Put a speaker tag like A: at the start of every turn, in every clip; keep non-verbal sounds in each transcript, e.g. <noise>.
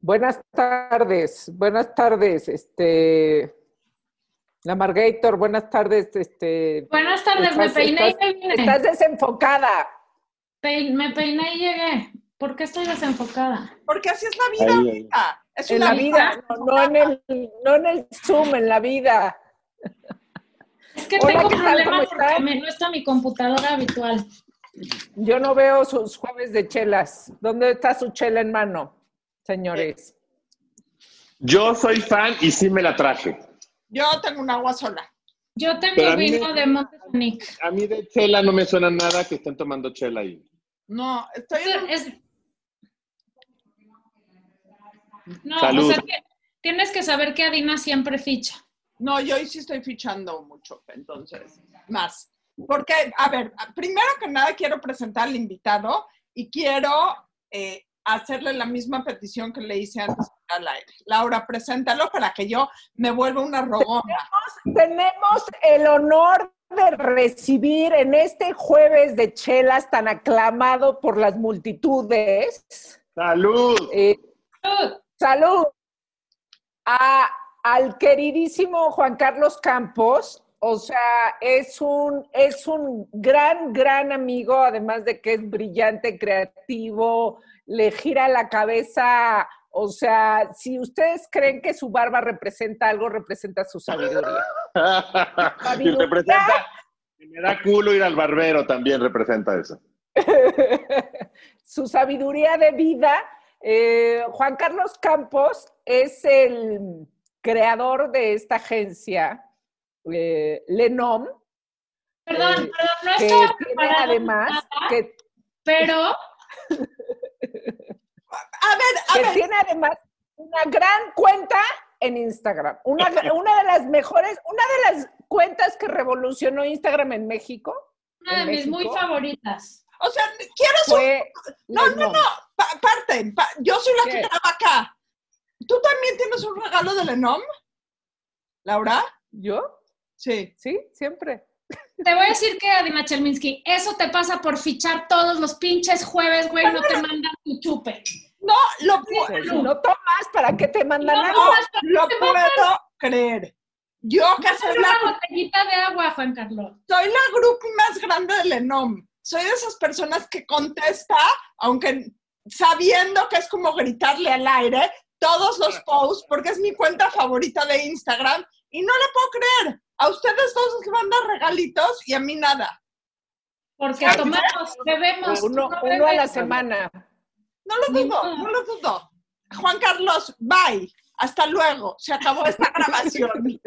A: Buenas tardes, buenas tardes, este, la Margator, buenas tardes, este.
B: Buenas tardes, me peiné y me vine.
A: Estás desenfocada.
B: me peiné y llegué. ¿Por qué estoy desenfocada?
C: Porque así es la vida, ahorita. Es
A: en la vida, no, en el, no en el Zoom, en la vida.
B: Es que tengo problemas porque me, no está mi computadora habitual.
A: Yo no veo sus jueves de chelas. ¿Dónde está su chela en mano, señores?
D: Yo soy fan y sí me la traje.
C: Yo tengo un agua sola.
B: Yo tengo vino de Montesanic.
D: A mí de chela no me suena nada que estén tomando chela ahí.
C: No, estoy...
B: No, o sea, tienes que saber que Adina siempre ficha.
C: No, yo hoy sí estoy fichando mucho, entonces, más. Porque, a ver, primero que nada quiero presentar al invitado y quiero eh, hacerle la misma petición que le hice antes al aire. Laura, preséntalo para que yo me vuelva una rogona.
A: Tenemos, el honor de recibir en este jueves de chelas tan aclamado por las multitudes.
D: ¡Salud!
A: Eh, ¡Salud! al queridísimo Juan Carlos Campos, o sea, es un, es un gran, gran amigo, además de que es brillante, creativo, le gira la cabeza. O sea, si ustedes creen que su barba representa algo, representa su sabiduría. <laughs>
D: y representa, me da culo ir al barbero también representa eso. <laughs>
A: su sabiduría de vida. Eh, Juan Carlos Campos es el creador de esta agencia, eh, Lenom.
B: Perdón, eh, perdón, no estoy
A: tiene además que,
B: pero <laughs>
C: a ver, a
A: que
C: ver.
A: tiene además una gran cuenta en Instagram. Una, <laughs> una de las mejores, una de las cuentas que revolucionó Instagram en México.
B: Una de mis muy favoritas.
C: O sea, quiero No, no, no, aparte, yo soy la que graba acá. ¿Tú también tienes un regalo de Lenom? ¿Laura?
A: ¿Yo?
C: Sí.
A: Sí, siempre.
B: Te voy a decir que, Adina Chelminsky, eso te pasa por fichar todos los pinches jueves, güey, no te mandan tu chupe.
C: No, lo
A: puedo. no tomas, ¿para qué te mandan algo?
C: lo puedo creer. Yo que soy
B: la botellita de agua, Juan Carlos.
C: Soy la grupo más grande de Lenom. Soy de esas personas que contesta, aunque sabiendo que es como gritarle al aire, todos los posts, porque es mi cuenta favorita de Instagram, y no le puedo creer. A ustedes todos les mandan regalitos y a mí nada.
B: Porque tomamos, bebemos.
A: Uno, uno a la semana.
C: No lo dudo, no lo dudo. Juan Carlos, bye. Hasta luego. Se acabó esta <laughs> grabación.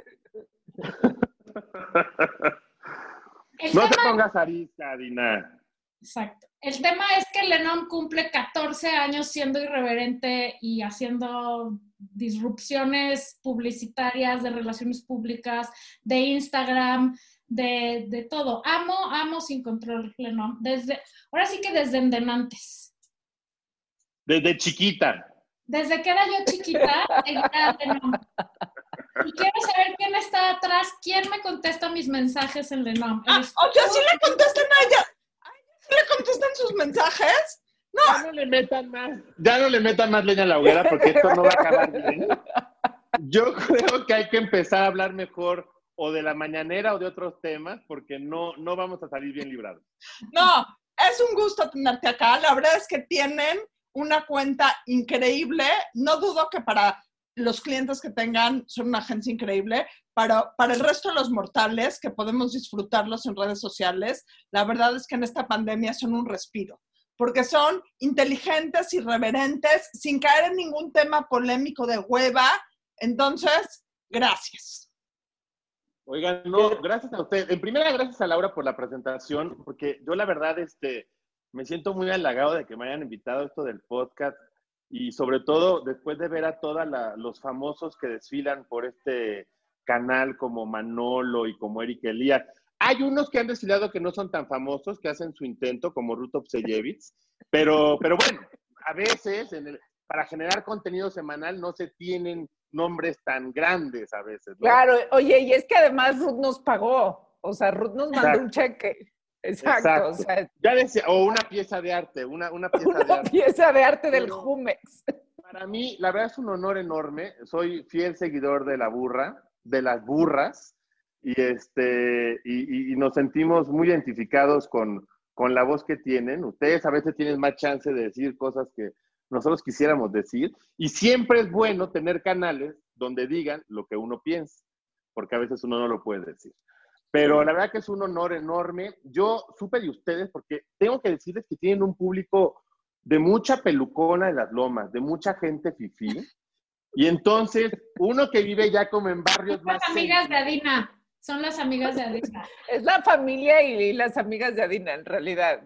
D: no te pongas arista, Dina.
B: Exacto. El tema es que Lennon cumple 14 años siendo irreverente y haciendo disrupciones publicitarias, de relaciones públicas, de Instagram, de, de todo. Amo, amo sin control Lennon. Desde, ahora sí que desde endenantes.
D: Desde chiquita.
B: Desde que era yo chiquita. <laughs> Y quiero saber quién está atrás, quién me contesta mis mensajes en Lennon.
C: Ah, o sea, sí le contestan a ella. ¿Sí le contestan sus mensajes?
D: No. Ya no le metan más, ya no le metan más leña a la hoguera porque esto no va a acabar bien. Yo creo que hay que empezar a hablar mejor o de la mañanera o de otros temas porque no, no vamos a salir bien librados.
C: No, es un gusto tenerte acá. La verdad es que tienen una cuenta increíble. No dudo que para los clientes que tengan son una agencia increíble. Para, para el resto de los mortales que podemos disfrutarlos en redes sociales, la verdad es que en esta pandemia son un respiro, porque son inteligentes, irreverentes, sin caer en ningún tema polémico de hueva. Entonces, gracias.
D: Oigan, no, gracias a usted. En primera, gracias a Laura por la presentación, porque yo la verdad, este, me siento muy halagado de que me hayan invitado a esto del podcast y sobre todo después de ver a todos los famosos que desfilan por este canal como Manolo y como Eric Elías. Hay unos que han desfilado que no son tan famosos, que hacen su intento, como Ruth Obseyevich, <laughs> pero, pero bueno, a veces para generar contenido semanal no se tienen nombres tan grandes a veces.
A: Claro, oye, y es que además Ruth nos pagó, o sea, Ruth nos mandó un cheque. Exacto. O, sea,
D: ya decía, o una pieza de arte, una, una pieza <laughs>
A: una
D: de arte.
A: pieza de arte del Jumex.
D: Para mí, la verdad es un honor enorme. Soy fiel seguidor de la burra, de las burras, y, este, y, nos sentimos muy identificados con, con la voz que tienen. Ustedes a veces tienen más chance de decir cosas que nosotros quisiéramos decir. Y siempre es bueno tener canales donde digan lo que uno piensa, porque a veces uno no lo puede decir. Pero la verdad que es un honor enorme. Yo supe de ustedes porque tengo que decirles que tienen un público de mucha pelucona en las lomas, de mucha gente fifí. Y entonces, uno que vive ya como en barrios más...
B: Las amigas de Adina, son las amigas de Adina.
A: Es la familia y las amigas de Adina, en realidad.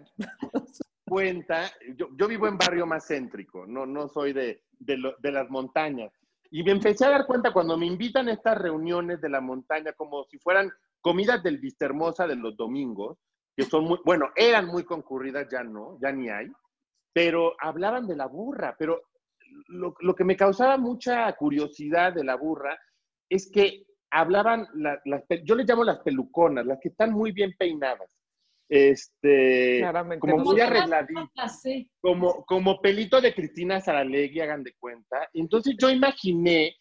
D: Cuenta, yo, yo vivo en barrio más céntrico, no, no soy de, de, de las montañas. Y me empecé a dar cuenta cuando me invitan a estas reuniones de la montaña, como si fueran comidas del Vistahermosa de los domingos, que son muy, bueno, eran muy concurridas, ya no, ya ni hay, pero hablaban de la burra, pero lo, lo que me causaba mucha curiosidad de la burra es que hablaban, las, yo les llamo las peluconas, las que están muy bien peinadas, este, como muy arregladitas, como, como pelito de Cristina Saralegui, hagan de cuenta. Entonces yo imaginé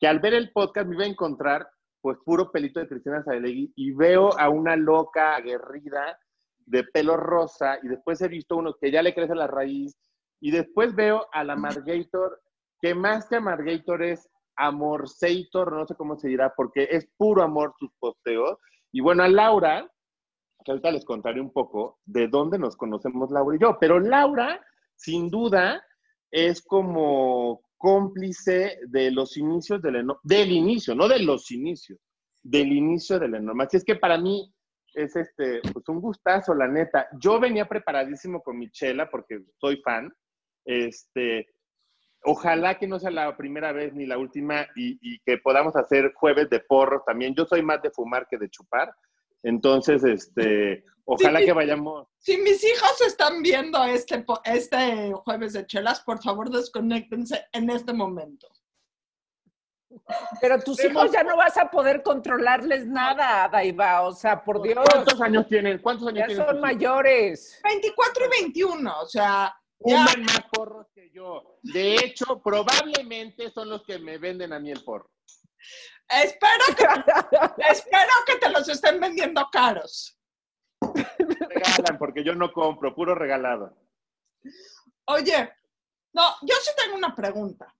D: que al ver el podcast me iba a encontrar pues puro pelito de Cristina Saralegui y veo a una loca aguerrida de pelo rosa y después he visto uno que ya le crece la raíz y después veo a la Margator, que más que Margator es Amorceitor, no sé cómo se dirá, porque es puro amor sus posteos. Y bueno, a Laura, que ahorita les contaré un poco de dónde nos conocemos Laura y yo, pero Laura, sin duda, es como cómplice de los inicios del del inicio, no de los inicios, del inicio del enorme. Así es que para mí, es este, pues un gustazo, la neta. Yo venía preparadísimo con Michela porque soy fan. Este, ojalá que no sea la primera vez ni la última y, que podamos hacer jueves de porros también. Yo soy más de fumar que de chupar. Entonces, este, ojalá que vayamos.
C: Si mis hijos están viendo este, este jueves de chelas, por favor desconectense en este momento.
A: Pero tus hijos ya no vas a poder controlarles nada, Daiva. O sea, por Dios.
D: ¿Cuántos años tienen? ¿Cuántos años
A: ya son mayores.
C: 24 y 21, o sea.
D: Fuman más porros que yo. De hecho, probablemente son los que me venden a mí el porro.
C: Espero que, espero que te los estén vendiendo caros. <laughs>
D: Regalan, porque yo no compro, puro regalado.
C: Oye, no, yo sí tengo una pregunta.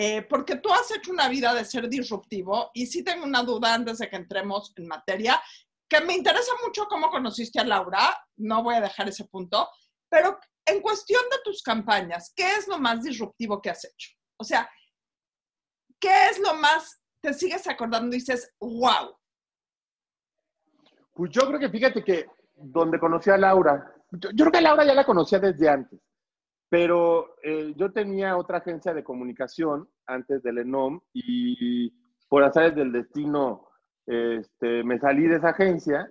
C: Eh, porque tú has hecho una vida de ser disruptivo y sí tengo una duda antes de que entremos en materia, que me interesa mucho cómo conociste a Laura, no voy a dejar ese punto, pero en cuestión de tus campañas, ¿qué es lo más disruptivo que has hecho? O sea, ¿qué es lo más, te sigues acordando y dices, wow?
D: Pues yo creo que fíjate que donde conocí a Laura, yo, creo que Laura ya la conocía desde antes. Pero eh, yo tenía otra agencia de comunicación antes del ENOM y por azares del destino este, me salí de esa agencia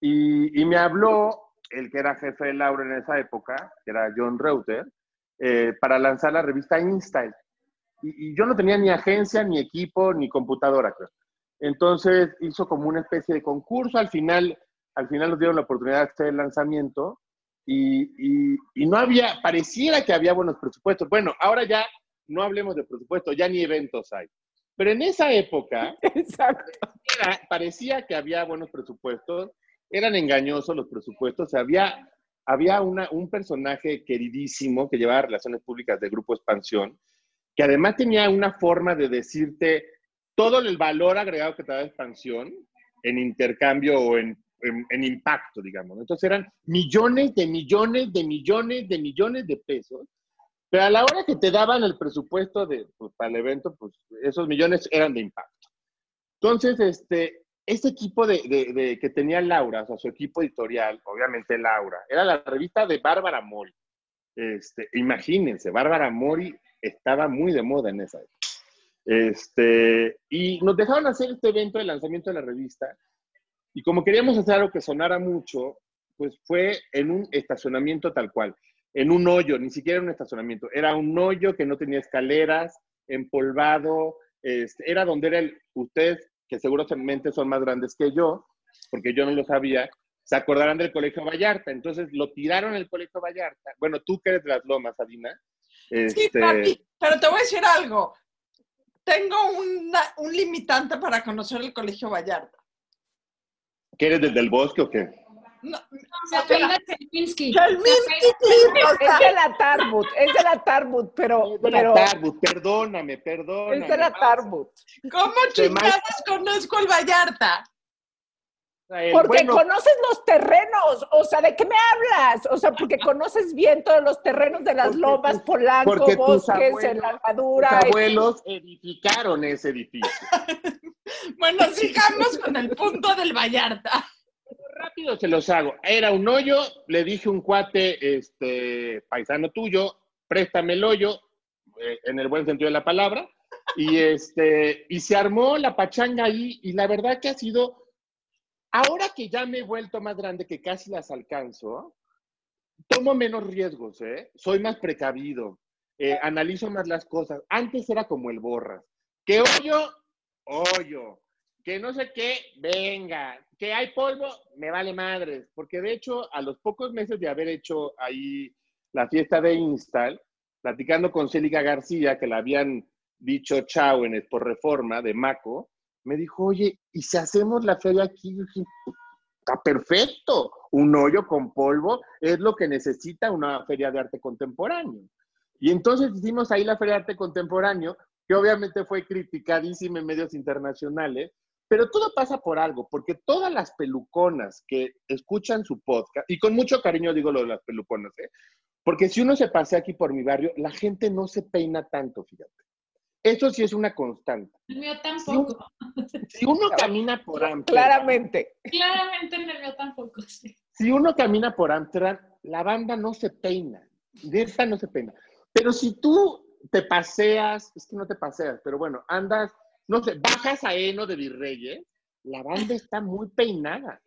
D: y, me habló el que era jefe de Laura en esa época, que era John Reuter, eh, para lanzar la revista InStyle. Y, yo no tenía ni agencia, ni equipo, ni computadora, Entonces hizo como una especie de concurso. Al final, al final nos dieron la oportunidad de hacer el lanzamiento y, no había, pareciera que había buenos presupuestos. Bueno, ahora ya no hablemos de presupuesto, ya ni eventos hay. Pero en esa época, <laughs> parecía que había buenos presupuestos, eran engañosos los presupuestos, había, había una, un personaje queridísimo que llevaba relaciones públicas de Grupo Expansión, que además tenía una forma de decirte todo el valor agregado que te da Expansión en intercambio o en en, impacto, digamos. Entonces eran millones de millones de millones de millones de pesos, pero a la hora que te daban el presupuesto de, pues, para el evento, pues esos millones eran de impacto. Entonces, este, ese equipo de, de, que tenía Laura, o sea, su equipo editorial, obviamente Laura, era la revista de Bárbara Mori. Este, imagínense, Bárbara Mori estaba muy de moda en esa época. Este, y nos dejaron hacer este evento de lanzamiento de la revista y como queríamos hacer algo que sonara mucho, pues fue en un estacionamiento tal cual, en un hoyo, ni siquiera un estacionamiento, era un hoyo que no tenía escaleras, empolvado, este, era donde era el, ustedes, que seguramente son más grandes que yo, porque yo no lo sabía, se acordarán del Colegio Vallarta, entonces lo tiraron el Colegio Vallarta. Bueno, tú que eres de las Lomas, Adina,
C: Sí,
D: Este,
C: papi, pero te voy a decir algo. Tengo una- un limitante para conocer el Colegio Vallarta.
D: ¿Que eres desde el bosque o qué?
C: No,
B: Chelminsky.
A: Es de la Tarbut, es de la Tarbut, pero,
D: Es de la Tarbut, perdóname, perdóname.
A: es de la Tarbut.
C: ¿Cómo chingados conozco el Vallarta?
D: Eh,
A: Porque
D: bueno,
A: conoces los terrenos, o sea, ¿de qué me hablas? O sea, porque <laughs> conoces bien todos los terrenos de las
D: Porque
A: lomas, Polanco,
D: porque
A: Bosques,
D: abuelos-
A: en la
D: tus
A: Herradura.
D: abuelos edificaron ese edificio. <laughs>
C: Bueno, sigamos con el punto del Vallarta.
D: Rápido se los hago. Era un hoyo, le dije a un cuate, este, paisano tuyo, préstame el hoyo, eh, en el buen sentido de la palabra, y este, y se armó la pachanga ahí, y la verdad que ha sido, ahora que ya me he vuelto más grande, que casi las alcanzo, tomo menos riesgos, ¿eh? Soy más precavido, eh, analizo más las cosas. Antes era como el borras. Que hoyo, hoyo. Que no sé qué, venga. Que hay polvo, me vale madres. Porque de hecho, a los pocos meses de haber hecho ahí la fiesta de Install, platicando con Célica García, que la habían dicho chao en por reforma de Maco, me dijo, oye, ¿y si hacemos la feria aquí? Está perfecto. Un hoyo con polvo es lo que necesita una feria de arte contemporáneo. Y entonces hicimos ahí la feria de arte contemporáneo, que obviamente fue criticadísima en medios internacionales, pero todo pasa por algo, porque todas las peluconas que escuchan su podcast, y con mucho cariño digo lo de las peluconas, ¿eh? porque si uno se pasea aquí por mi barrio, la gente no se peina tanto, fíjate. Eso sí es una constante.
B: El mío tampoco.
D: Si uno <laughs> camina por Amsterdam,
A: Claramente.
B: Claramente en el mío tampoco, sí.
D: si uno camina por Amsterdam, la banda no se peina. De esta no se peina. Pero si tú te paseas, es que no te paseas, pero bueno, andas, no sé, bajas a Eno de Virreyes, la banda está muy peinada.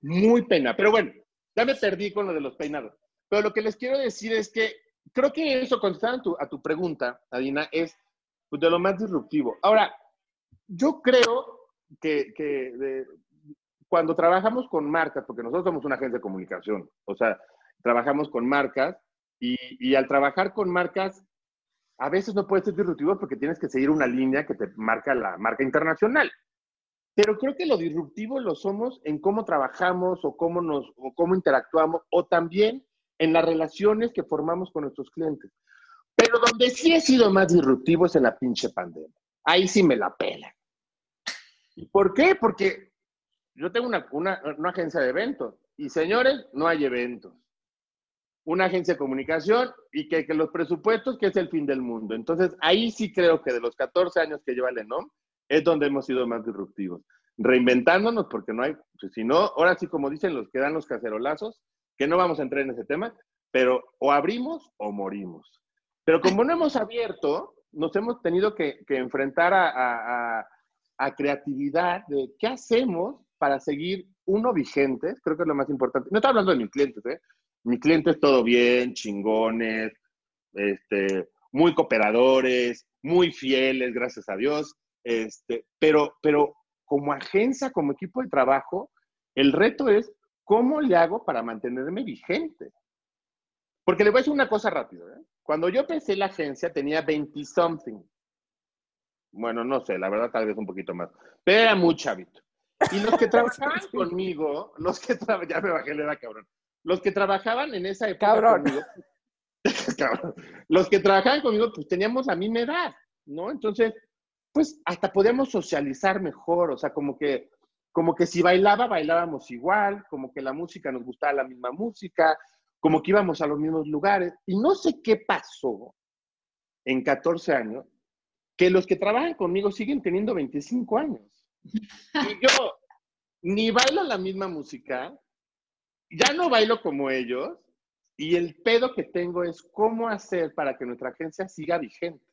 D: Muy peinada. Pero bueno, ya me perdí con lo de los peinados. Pero lo que les quiero decir es que creo que eso, contestando a tu, a tu pregunta, Adina, es pues, de lo más disruptivo. Ahora, yo creo que, cuando trabajamos con marcas, porque nosotros somos una agencia de comunicación, o sea, trabajamos con marcas y, y al trabajar con marcas, a veces no puedes ser disruptivo porque tienes que seguir una línea que te marca la marca internacional. Pero creo que lo disruptivo lo somos en cómo trabajamos o cómo, nos, o cómo interactuamos o también en las relaciones que formamos con nuestros clientes. Pero donde sí he sido más disruptivo es en la pinche pandemia. Ahí sí me la pela. ¿Y por qué? Porque yo tengo una, una, agencia de eventos y señores, no hay eventos. Una agencia de comunicación y que, los presupuestos, que es el fin del mundo. Entonces, ahí sí creo que de los 14 años que lleva Lenom, es donde hemos sido más disruptivos. Reinventándonos, porque no hay, pues, si no, ahora sí, como dicen los que dan los cacerolazos, que no vamos a entrar en ese tema, pero o abrimos o morimos. Pero como no hemos abierto, nos hemos tenido que, enfrentar a creatividad de qué hacemos para seguir, uno, vigentes, creo que es lo más importante. No estoy hablando de mis clientes, ¿eh? Mis clientes todo bien, chingones, este, muy cooperadores, muy fieles, gracias a Dios. Este, pero, pero como agencia, como equipo de trabajo, el reto es cómo le hago para mantenerme vigente. Porque le voy a decir una cosa rápido. ¿eh? Cuando yo empecé la agencia tenía 20 something. Bueno, no sé, la verdad tal vez un poquito más. Pero era muy chavito. Y los que trabajaban <laughs> conmigo, los que tra- ya me bajé la edad, cabrón. Los que trabajaban en esa época
A: Cabrón.
D: conmigo, <laughs> cabrón, los que trabajaban conmigo, pues teníamos la misma edad, ¿no? Entonces, pues hasta podíamos socializar mejor, o sea, como que, como que si bailaba, bailábamos igual, como que la música nos gustaba la misma música, como que íbamos a los mismos lugares. Y no sé qué pasó en 14 años, que los que trabajan conmigo siguen teniendo 25 años. Y yo ni bailo la misma música, ya no bailo como ellos, y el pedo que tengo es cómo hacer para que nuestra agencia siga vigente.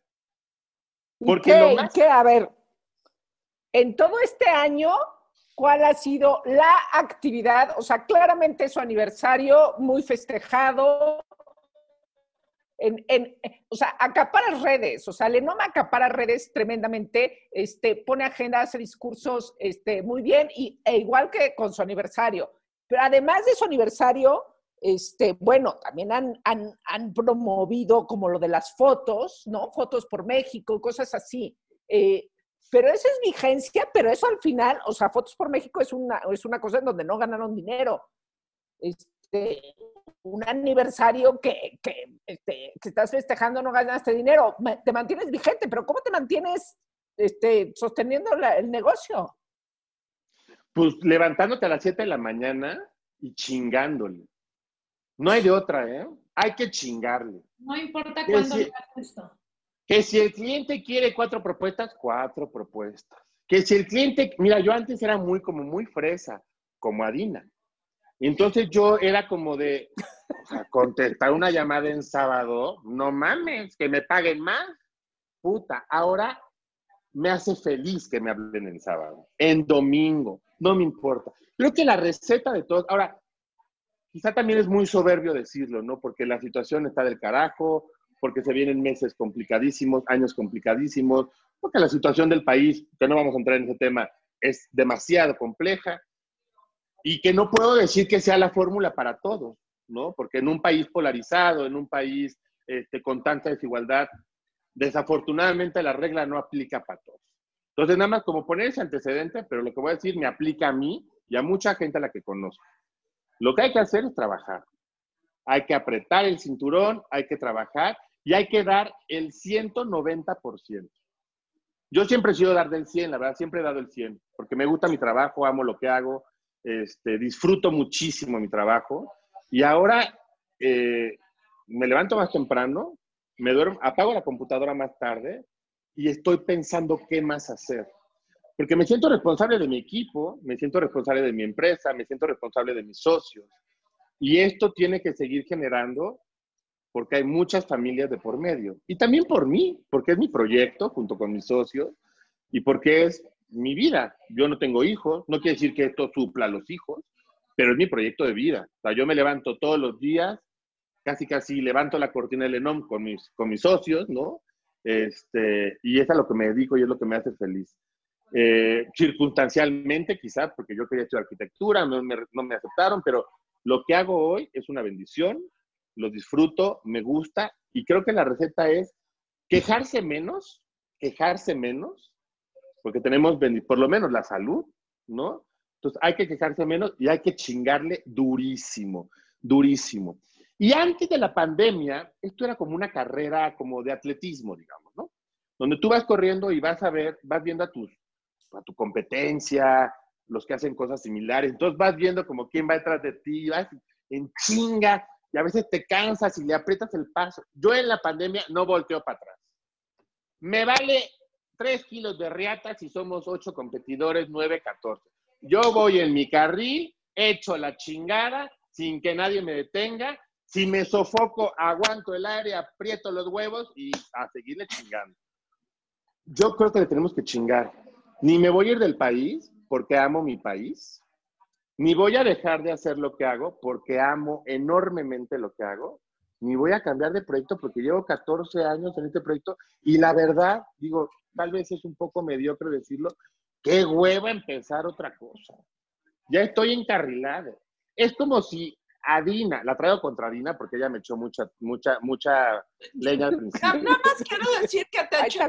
A: ¿Y
D: Porque
A: qué,
D: lo
A: y
D: más-
A: qué? A ver, en todo este año, ¿cuál ha sido la actividad? O sea, claramente su aniversario muy festejado. En, en- o sea, acapara redes, o sea, Lenoma acapara redes tremendamente, este, pone agenda, hace discursos este, muy bien, y, e igual que con su aniversario. Pero además de su aniversario, Este, bueno, también han, han, han promovido como lo de las fotos, ¿no? Fotos por México, cosas así. Eh, pero esa es vigencia, pero eso al final, o sea, Fotos por México es una, es una cosa en donde no ganaron dinero. Este, un aniversario que, que, este, que estás festejando no ganaste dinero, te mantienes vigente, pero ¿cómo te mantienes este, sosteniendo el negocio?
D: Pues levantándote a las 7 de la mañana y chingándole. No hay de otra, ¿eh? Hay que chingarle.
B: No importa cuándo si, esto.
D: Que si el cliente quiere cuatro propuestas, cuatro propuestas. Que si el cliente, mira, yo antes era muy como muy fresa, como Adina. Entonces yo era como de contestar una llamada en sábado, no mames, que me paguen más. Puta, ahora me hace feliz que me hablen en sábado, en domingo, no me importa. Creo que la receta de todo, ahora, quizá también es muy soberbio decirlo, ¿no? Porque la situación está del carajo, porque se vienen meses complicadísimos, años complicadísimos, porque la situación del país, que no vamos a entrar en ese tema, es demasiado compleja y que no puedo decir que sea la fórmula para todos, ¿no? Porque en un país polarizado, en un país este, con tanta desigualdad, desafortunadamente la regla no aplica para todos. Entonces, nada más como poner ese antecedente, pero lo que voy a decir me aplica a mí y a mucha gente a la que conozco. Lo que hay que hacer es trabajar. Hay que apretar el cinturón, hay que trabajar y hay que dar el 190%. Yo siempre he sido dar del 100, la verdad, siempre he dado el 100, porque me gusta mi trabajo, amo lo que hago, este, disfruto muchísimo mi trabajo y ahora eh, me levanto más temprano, me duermo, apago la computadora más tarde y estoy pensando qué más hacer. Porque me siento responsable de mi equipo, me siento responsable de mi empresa, me siento responsable de mis socios. Y esto tiene que seguir generando porque hay muchas familias de por medio. Y también por mí, porque es mi proyecto junto con mis socios y porque es mi vida. Yo no tengo hijos, no quiere decir que esto supla los hijos, pero es mi proyecto de vida. O sea, yo me levanto todos los días, casi casi levanto la cortina del ENOM con mis, con mis socios, ¿no? Este, y es a lo que me dedico y es lo que me hace feliz. Eh, circunstancialmente, quizás, porque yo quería estudiar arquitectura, no me, no me aceptaron, pero lo que hago hoy es una bendición, lo disfruto, me gusta y creo que la receta es quejarse menos, quejarse menos, porque tenemos por lo menos la salud, ¿no? Entonces hay que quejarse menos y hay que chingarle durísimo, durísimo. Y antes de la pandemia, esto era como una carrera como de atletismo, digamos, ¿no? Donde tú vas corriendo y vas a ver, vas viendo a, tus, a tu competencia, los que hacen cosas similares. Entonces vas viendo como quién va detrás de ti, vas en chinga y a veces te cansas y le aprietas el paso. Yo en la pandemia no volteo para atrás. Me vale 3 kilos de riata si somos 8 competidores, 9, 14. Yo voy en mi carril, echo la chingada sin que nadie me detenga si me sofoco, aguanto el aire, aprieto los huevos y a seguirle chingando. Yo creo que le tenemos que chingar. Ni me voy a ir del país porque amo mi país, ni voy a dejar de hacer lo que hago porque amo enormemente lo que hago, ni voy a cambiar de proyecto porque llevo 14 años en este proyecto y la verdad, digo, tal vez es un poco mediocre decirlo, qué hueva empezar otra cosa. Ya estoy encarrilado. Es como si Adina, la traigo contra Adina porque ella me echó mucha, mucha, mucha leña al principio.
C: Nada más quiero decir que te eché,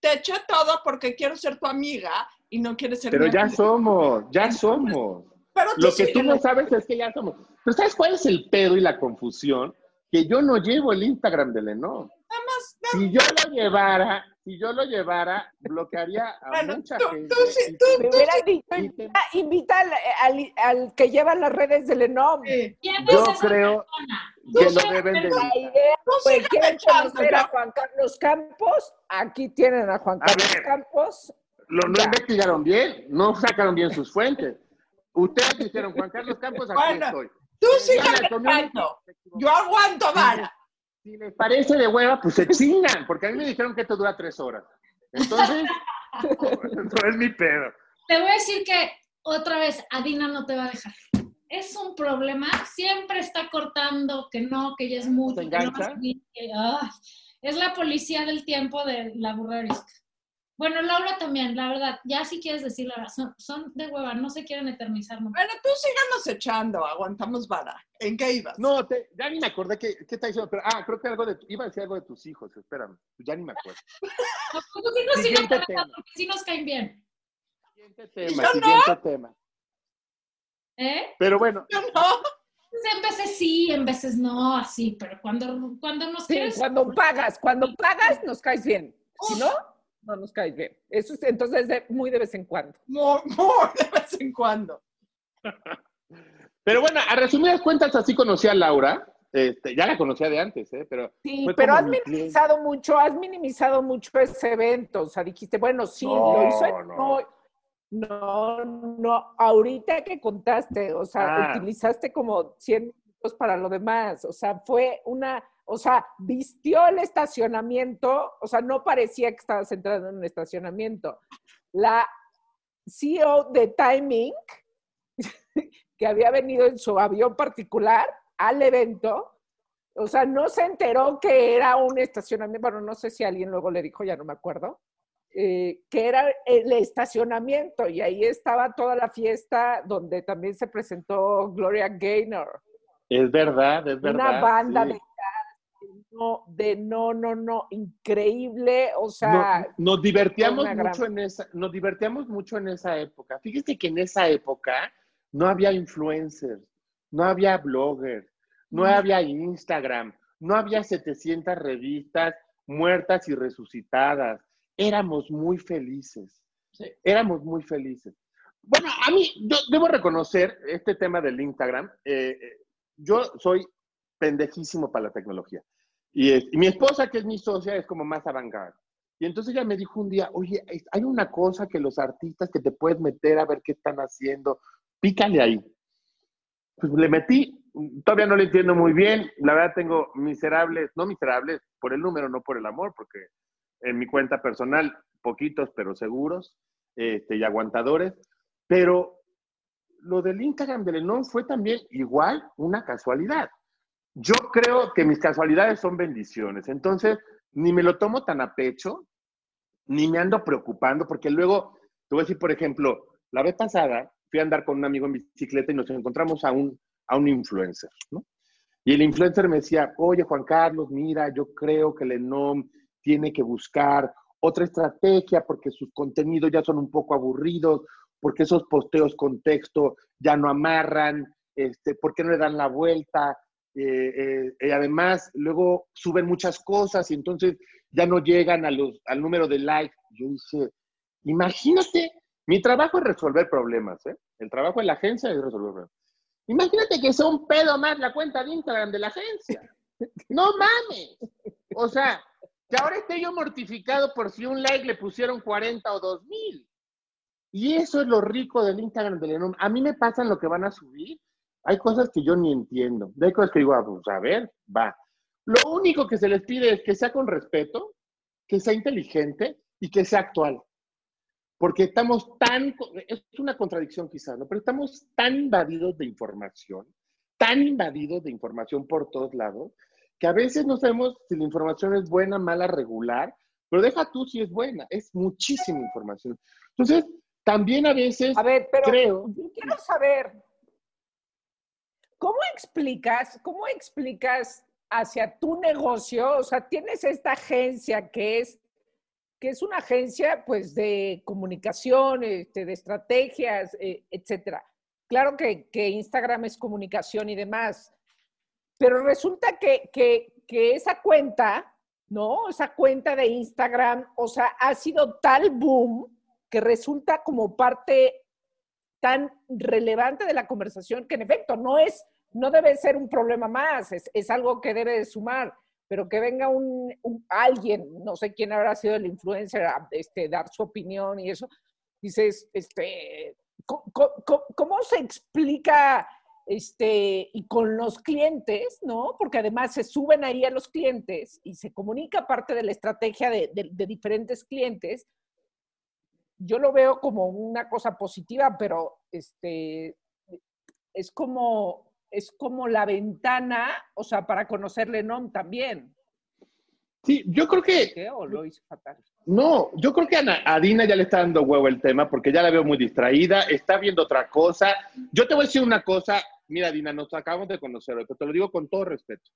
C: te, todo porque quiero ser tu amiga y no quieres ser
D: Pero ya somos, ya somos. Pero Lo que tú no sabes es que ya somos. Pero ¿sabes cuál es el pedo y la confusión? Que yo no llevo el Instagram de Lenón. Nada más. Si yo lo llevara, si yo lo llevara, bloquearía a mucha gente. Tú,
A: tú, tú, invita al, al, que lleva las redes del ENOM.
D: Yo creo que lo deben de...
A: Pues, ¿Quieren conocer a Juan Carlos Campos? Aquí tienen a Juan Carlos Campos.
D: Lo, no investigaron bien, no sacaron bien sus fuentes. Ustedes dijeron, Juan Carlos Campos, aquí estoy.
C: Tú sí Yo aguanto vara
D: si les parece de hueva, pues se chingan, porque a mí me dijeron que esto dura tres horas. Entonces, <laughs> no es mi pedo.
B: Te voy a decir que otra vez, Adina no te va a dejar. Es un problema, siempre está cortando que no, que ya es mucho. Que no, es la policía del tiempo de la burra Bueno, Laura también, la verdad, ya si quieres decir la verdad, son, son de hueva, no se quieren eternizar. ¿no?
C: Bueno, tú síganos echando, aguantamos vara. ¿En qué ibas?
D: No, te- ya ni me acordé qué, qué está diciendo, pero ah, creo que algo de, iba a decir algo de tus hijos, espérame, ya ni me acuerdo. <laughs>
B: Los hijos sí
D: Siguiente
B: porque sí nos caen bien.
D: Siguiente tema,
C: Yo no.
D: siguiente tema.
B: ¿Eh?
D: Pero bueno,
C: Yo no.
B: Pues en veces sí, en veces no, así, pero cuando, cuando nos
A: Sí,
B: quieres...
A: cuando pagas, cuando pagas nos caes bien. Si no, no nos caes bien. Eso es entonces de- muy de vez en cuando.
C: Muy, <laughs> muy de vez en cuando.
D: pero bueno, a resumidas cuentas, así conocí a Laura. Este, ya la conocía de antes, ¿eh? Pero
A: Sí, pero has
D: cliente.
A: minimizado mucho, has minimizado mucho ese evento. O sea, dijiste, bueno, sí,
D: No,
A: lo hizo. en-
D: no.
A: No, no, no, ahorita que contaste, o sea,
D: Ah.
A: utilizaste como 100 minutos para lo demás. O sea, fue una, o sea, vistió el estacionamiento, o sea, no parecía que estabas entrando en un estacionamiento. La CEO de Timing, <laughs> que había venido en su avión particular al evento, o sea, no se enteró que era un estacionamiento, bueno, no sé si alguien luego le dijo, ya no me acuerdo, eh, que era el estacionamiento y ahí estaba toda la fiesta donde también se presentó Gloria Gaynor,
D: es verdad, es verdad.
A: una banda
D: sí.
A: de, no, de no, no, no, increíble, o sea,
D: No- nos divertíamos
A: una gran-
D: mucho en esa, nos divertíamos mucho en esa época. Fíjese que en esa época no había influencers, no había bloggers, no había Instagram, no había 700 revistas muertas y resucitadas. Éramos muy felices.
C: Sí.
D: Éramos muy felices. Bueno, a mí, yo debo reconocer este tema del Instagram. eh, eh, yo soy pendejísimo para la tecnología. Y, es- y mi esposa, que es mi socia, es como más avant-garde. Y entonces ella me dijo un día, oye, hay una cosa que los artistas que te puedes meter a ver qué están haciendo, pícale ahí. Pues le metí, todavía no lo entiendo muy bien, la verdad tengo miserables, no miserables por el número, no por el amor, porque en mi cuenta personal, poquitos pero seguros este, y aguantadores, pero lo del Instagram de Lenón fue también igual una casualidad. Yo creo que mis casualidades son bendiciones, entonces ni me lo tomo tan a pecho, ni me ando preocupando, porque luego, te voy a decir, por ejemplo, la vez pasada fui a andar con un amigo en bicicleta y nos encontramos a un, a un influencer, ¿no? Y el influencer me decía, oye Juan Carlos, mira, yo creo que Lenom tiene que buscar otra estrategia porque sus contenidos ya son un poco aburridos, porque esos posteos con texto ya no amarran, este, porque no le dan la vuelta, eh, eh, y además luego suben muchas cosas y entonces ya no llegan a los, al número de likes. Yo dije, imagínate, mi trabajo es resolver problemas, ¿eh? El trabajo de la agencia es resolver problemas. Imagínate que sea un pedo más la cuenta de Instagram de la agencia. No mames. O sea, que ahora esté yo mortificado por si un like le pusieron 40 o 2 mil. Y eso es lo rico del Instagram de Lenón. A mí me pasan lo que van a subir. Hay cosas que yo ni entiendo. Hay cosas que digo, ah, pues, a ver, va. Lo único que se les pide es que sea con respeto, que sea inteligente y que sea actual. Porque estamos tan, es una contradicción quizás, ¿no? Pero estamos tan invadidos de información, tan invadidos de información por todos lados, que a veces no sabemos si la información es buena, mala, regular, pero deja tú si es buena, es muchísima información. Entonces, también a veces
A: a ver, pero
D: creo,
A: yo quiero saber, ¿cómo explicas, cómo explicas hacia tu negocio? O sea, tienes esta agencia que es que es una agencia pues de comunicación, este, de estrategias, eh, etcétera. Claro que, que, Instagram es comunicación y demás, pero resulta que, que, que, esa cuenta, ¿no? Esa cuenta de Instagram, o sea, ha sido tal boom que resulta como parte tan relevante de la conversación que en efecto no es, no debe ser un problema más, es, es algo que debe de sumar pero que venga un, un, alguien, no sé quién habrá sido el influencer, a este, dar su opinión y eso, dices, este, ¿cómo, cómo, cómo se explica este, y con los clientes, ¿no? Porque además se suben ahí a los clientes y se comunica parte de la estrategia de, de, de diferentes clientes. Yo lo veo como una cosa positiva, pero este, es como, es como la ventana, o sea, para conocer Lenón también.
D: Sí, yo creo que...
A: ¿Qué? ¿O lo hice fatal?
D: No, yo creo que a, a Dina ya le está dando huevo el tema porque ya la veo muy distraída, está viendo otra cosa. Yo te voy a decir una cosa, mira Dina, nos acabamos de conocer hoy, pero te lo digo con todo respeto.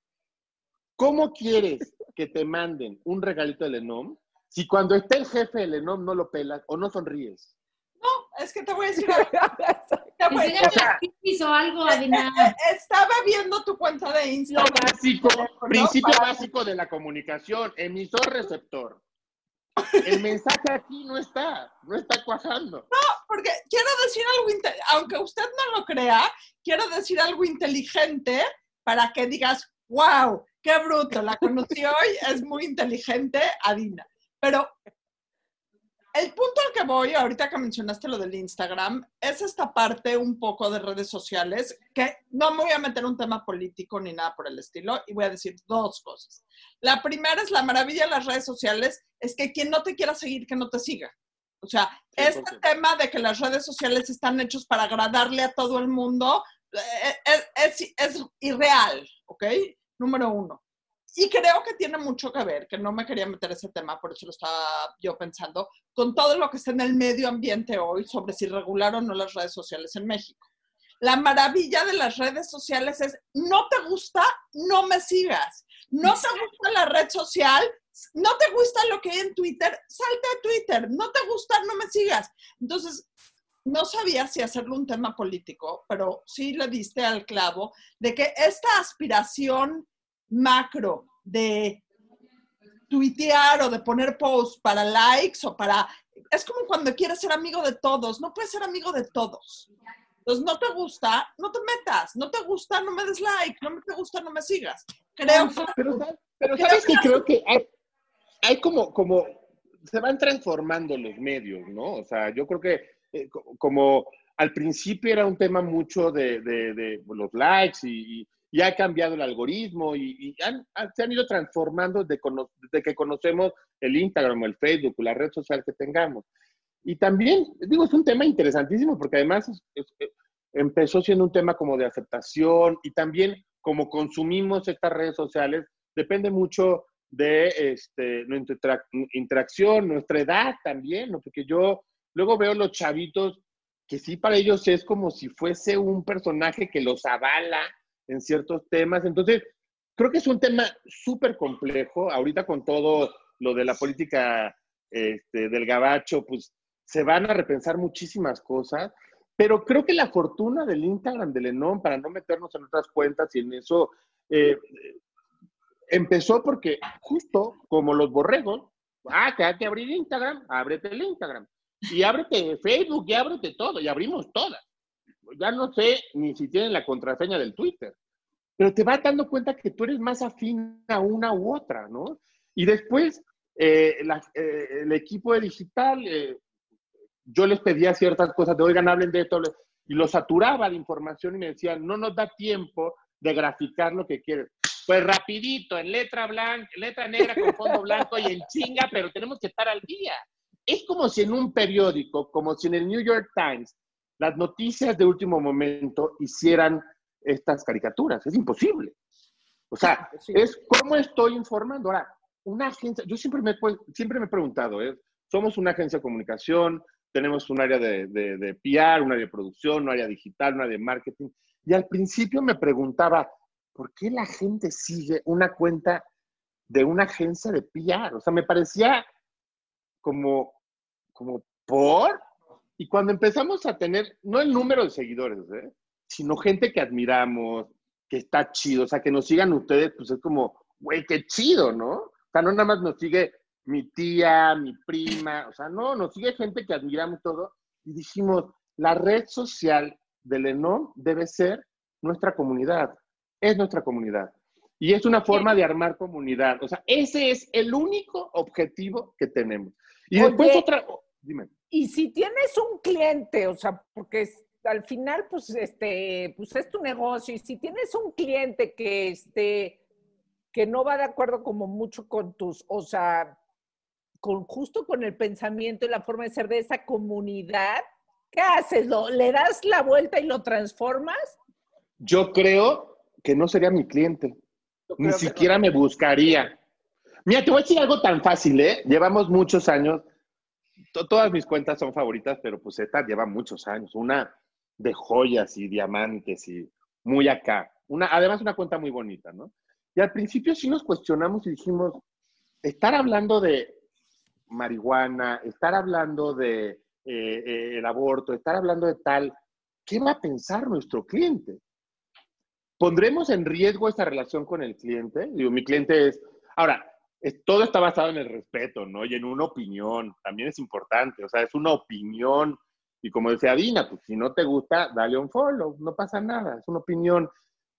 D: ¿Cómo quieres que te manden un regalito de Lenom si cuando está el jefe de Lenom no lo pelas o no sonríes?
C: No, es que te voy a decir <laughs> algo. Te voy-
B: Enséñame
D: o sea-
B: o algo, <laughs> Adina.
C: Estaba viendo tu cuenta de
D: Lo
C: Instagram.
D: básico,
C: ¿no?
D: principio
C: Para-
D: básico de la comunicación, emisor receptor. El mensaje aquí no está, no está cuajando.
C: Porque quiero decir algo, aunque usted no lo crea, quiero decir algo inteligente para que digas, wow, qué bruto, la conocí hoy, es muy inteligente, Adina. Pero el punto al que voy, ahorita que mencionaste lo del Instagram, es esta parte un poco de redes sociales, que no me voy a meter un tema político ni nada por el estilo, y voy a decir dos cosas. La primera es la maravilla de las redes sociales, es que quien no te quiera seguir, que no te siga. O sea, este
D: 100%.
C: tema de que las redes sociales están hechos para agradarle a todo el mundo eh, es, es- es irreal, ¿ok? Número uno. Y creo que tiene mucho que ver, que no me quería meter ese tema, por eso lo estaba yo pensando, con todo lo que está en el medio ambiente hoy sobre si regular o no las redes sociales en México. La maravilla de las redes sociales es, no te gusta, no me sigas. No te gusta la red social, no te gusta lo que hay en Twitter, salte de Twitter. No te gusta, no me sigas. Entonces, no sabía si hacerlo un tema político, pero sí le diste al clavo de que esta aspiración macro de tuitear o de poner posts para likes o para... Es como cuando quieres ser amigo de todos, no puedes ser amigo de todos. Entonces, no te gusta, no te metas, no te gusta, no me des like, no te gusta, no me sigas. Creo que
D: Pero, ¿sabes- pero
C: Creo
D: sabes
C: que-
D: creo que hay, hay como, como, se van transformando los medios, ¿no? O sea, yo creo que eh, co- como al principio era un tema mucho de, de- de los likes y, y- y ha cambiado el algoritmo y, se han ido transformando desde, que conocemos el Instagram el Facebook la red social que tengamos. Y también, digo, es un tema interesantísimo porque además eh, empezó siendo un tema como de aceptación y también como consumimos estas redes sociales, depende mucho de este, nuestra interac- interacción, nuestra edad también, porque yo luego veo los chavitos que sí para ellos es como si fuese un personaje que los avala en ciertos temas. Entonces, creo que es un tema súper complejo. Ahorita con todo lo de la política este, del gabacho, pues se van a repensar muchísimas cosas. Pero creo que la fortuna del Instagram de Lenón, para no meternos en otras cuentas y en eso, eh, empezó porque justo como los borregos, ah, que hay que abrir Instagram, ábrete el Instagram. Y ábrete Facebook, y ábrete todo, y abrimos todas. Ya no sé ni si tienen la contraseña del Twitter. Pero te vas dando cuenta que tú eres más afín a una u otra, ¿no? Y después, eh, eh, el equipo de digital, eh, yo les pedía ciertas cosas de, oigan, hablen de esto, y los saturaba de información y me decían, no nos da tiempo de graficar lo que quieres. Pues rapidito, en letra blanca, letra negra con fondo blanco y en chinga, pero tenemos que estar al día. Es como si en un periódico, como si en el New York Times, las noticias de último momento hicieran estas caricaturas. Es imposible. O sea,
A: Sí.
D: es cómo estoy informando. Ahora, una agencia, yo siempre me, siempre me he preguntado, ¿eh? somos una agencia de comunicación, tenemos un área de, de, de PR, un área de producción, un área digital, un área de marketing. Y al principio me preguntaba, ¿por qué la gente sigue una cuenta de una agencia de PR? O sea, me parecía como, como por. Y cuando empezamos a tener, no el número de seguidores, ¿eh? sino gente que admiramos, que está chido, o sea, que nos sigan ustedes, pues es como, güey, qué chido, ¿no? O sea, no nada más nos sigue mi tía, mi prima, o sea, no, nos sigue gente que admiramos todo. Y dijimos, la red social de Lenón debe ser nuestra comunidad, es nuestra comunidad. Y es una forma de armar comunidad. O sea, ese es el único objetivo que tenemos. Y
A: Oye.
D: después otra, dime.
A: Y si tienes un cliente, o sea, porque es- al final, pues, este, pues es tu negocio, y si tienes un cliente que, este, que no va de acuerdo como mucho con tus, o sea, con justo con el pensamiento y la forma de ser de esa comunidad, ¿qué haces? ¿Lo, ¿Le das la vuelta y lo transformas?
D: Yo creo que no sería mi cliente. Ni
A: no.
D: siquiera me buscaría. Mira, te voy a decir algo tan fácil, ¿eh? Llevamos muchos años, todas mis cuentas son favoritas, pero pues esta lleva muchos años. Una de joyas y diamantes y muy acá. Una, además, una cuenta muy bonita, ¿no? Y al principio sí nos cuestionamos y dijimos, estar hablando de marihuana, estar hablando de eh, eh, el aborto, estar hablando de tal, ¿qué va a pensar nuestro cliente? ¿Pondremos en riesgo esta relación con el cliente? Digo, mi cliente es, ahora, todo está basado en el respeto, ¿no? Y en una opinión, también es importante, o sea, es una opinión. Y como decía Dina, pues si no te gusta, dale un follow, no pasa nada, es una opinión.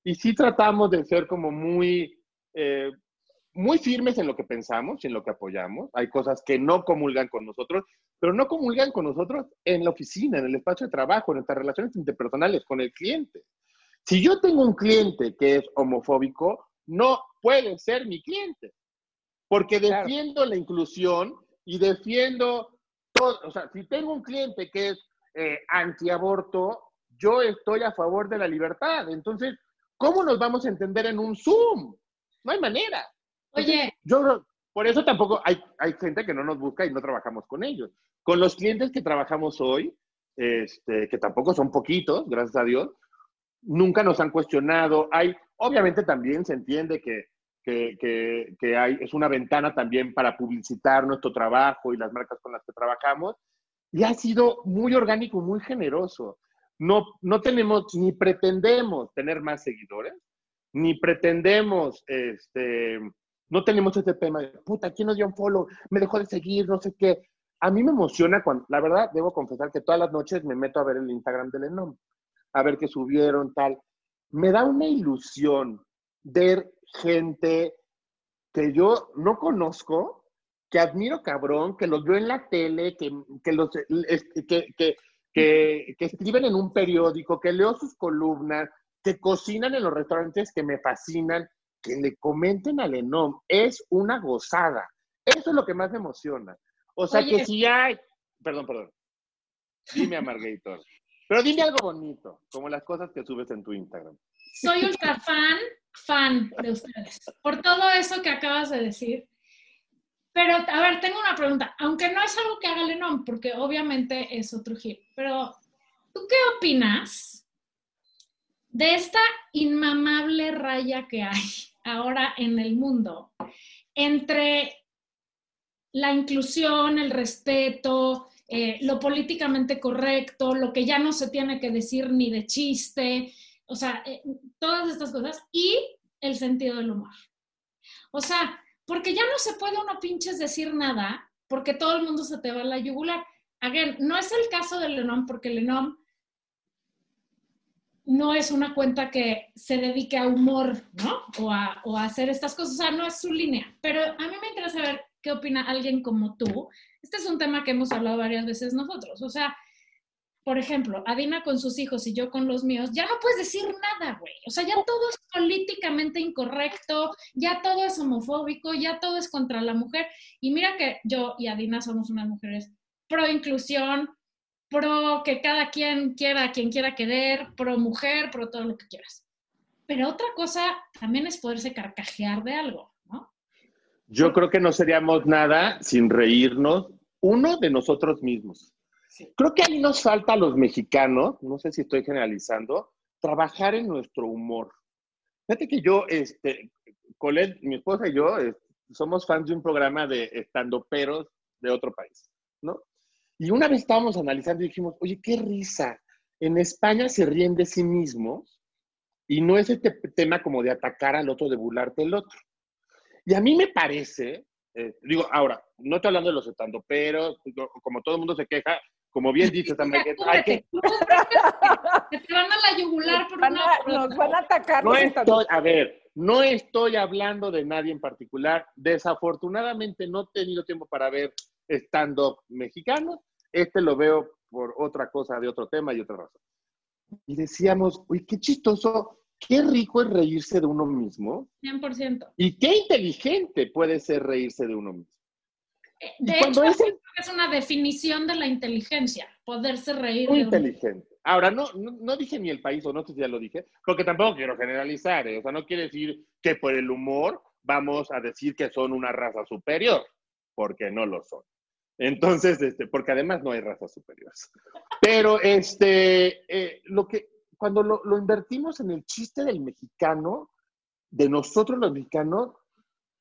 D: Y sí tratamos de ser como muy, eh, muy firmes en lo que pensamos y en lo que apoyamos. Hay cosas que no comulgan con nosotros, pero no comulgan con nosotros en la oficina, en el espacio de trabajo, en nuestras relaciones interpersonales, con el cliente. Si yo tengo un cliente que es homofóbico, no puede ser mi cliente, porque defiendo la inclusión y defiendo todo. O sea, si tengo un cliente que es eh, antiaborto, yo estoy a favor de la libertad. Entonces, ¿cómo nos vamos a entender en un Zoom? No hay manera.
B: Oye.
D: Yo, por eso tampoco hay, hay gente que no nos busca y no trabajamos con ellos. Con los clientes que trabajamos hoy, este, que tampoco son poquitos, gracias a Dios, nunca nos han cuestionado. Hay, obviamente también se entiende que, que, que, hay, es una ventana también para publicitar nuestro trabajo y las marcas con las que trabajamos. Y ha sido muy orgánico, muy generoso. No, no tenemos ni pretendemos tener más seguidores, ni pretendemos este, no tenemos ese tema de, puta, ¿quién nos dio un follow? Me dejó de seguir, no sé qué. A mí me emociona cuando, la verdad, debo confesar que todas las noches me meto a ver el Instagram del Enom, a ver qué subieron, tal. Me da una ilusión ver gente que yo no conozco, que admiro cabrón, que los veo en la tele, que, que los, que, que, que, escriben en un periódico, que leo sus columnas, que cocinan en los restaurantes que me fascinan que le comenten al Enom es una gozada. Eso es lo que más me emociona. O sea que si hay, perdón, perdón. Dime a Margator. Pero dime algo bonito, como las cosas que subes en tu Instagram.
B: Soy ultra fan, fan de ustedes, por todo eso que acabas de decir. Pero, a ver, tengo una pregunta. Aunque no es algo que haga Enom, porque obviamente es otro giro. Pero, ¿tú qué opinas de esta inmamable raya que hay ahora en el mundo entre la inclusión, el respeto, eh, lo políticamente correcto, lo que ya no se tiene que decir ni de chiste, o sea, eh, todas estas cosas, y el sentido del humor. O sea, porque ya no se puede uno pinches decir nada, porque todo el mundo se te va a la yugular. Again, no es el caso de Lenom, porque Lenom no es una cuenta que se dedique a humor, ¿no? O a, o a, hacer estas cosas, o sea, no es su línea. Pero a mí me interesa saber qué opina alguien como tú. Este es un tema que hemos hablado varias veces nosotros. O sea, por ejemplo, Adina con sus hijos y yo con los míos, ya no puedes decir nada, güey. O sea, ya todo es políticamente incorrecto, ya todo es homofóbico, ya todo es contra la mujer. Y mira que yo y Adina somos unas mujeres pro inclusión, pro que cada quien quiera, quien quiera querer, pro mujer, pro todo lo que quieras. Pero otra cosa también es poderse carcajear de algo, ¿no?
D: Yo creo que no seríamos nada sin reírnos, uno de nosotros mismos. Creo que ahí nos falta a los mexicanos, no sé si estoy generalizando, trabajar en nuestro humor. Fíjate que yo, este, Colette, mi esposa y yo, somos fans de un programa de estando peros de otro país, ¿no? Y una vez estábamos analizando y dijimos, oye, qué risa. En España se ríen de sí mismos y no es este tema como de atacar al otro, de burlarte del otro. Y a mí me parece, eh, digo, ahora, no estoy hablando de los estando, pero como todo el mundo se queja, como bien dices, también hay que...
B: te van a la yugular por una...
A: Nos van a atacar.
D: No estoy, a ver, no estoy hablando de nadie en particular. Desafortunadamente no he tenido tiempo para ver stand-up mexicano. Este lo veo por otra cosa, de otro tema y otra razón. Y decíamos, uy, qué chistoso, qué rico es reírse de uno mismo.
B: 100%.
D: Y qué inteligente puede ser reírse de uno mismo.
B: Eh, de hecho, es, una definición de la inteligencia, poderse reír.
D: Muy inteligente. Ahora, no, no, dije ni el país, o no sé si ya lo dije, porque tampoco quiero generalizar, ¿eh? o sea, no quiere decir que por el humor vamos a decir que son una raza superior, porque no lo son. Entonces, este, porque además no hay razas superiores. Pero este, eh, lo que, cuando lo, lo invertimos en el chiste del mexicano, de nosotros los mexicanos,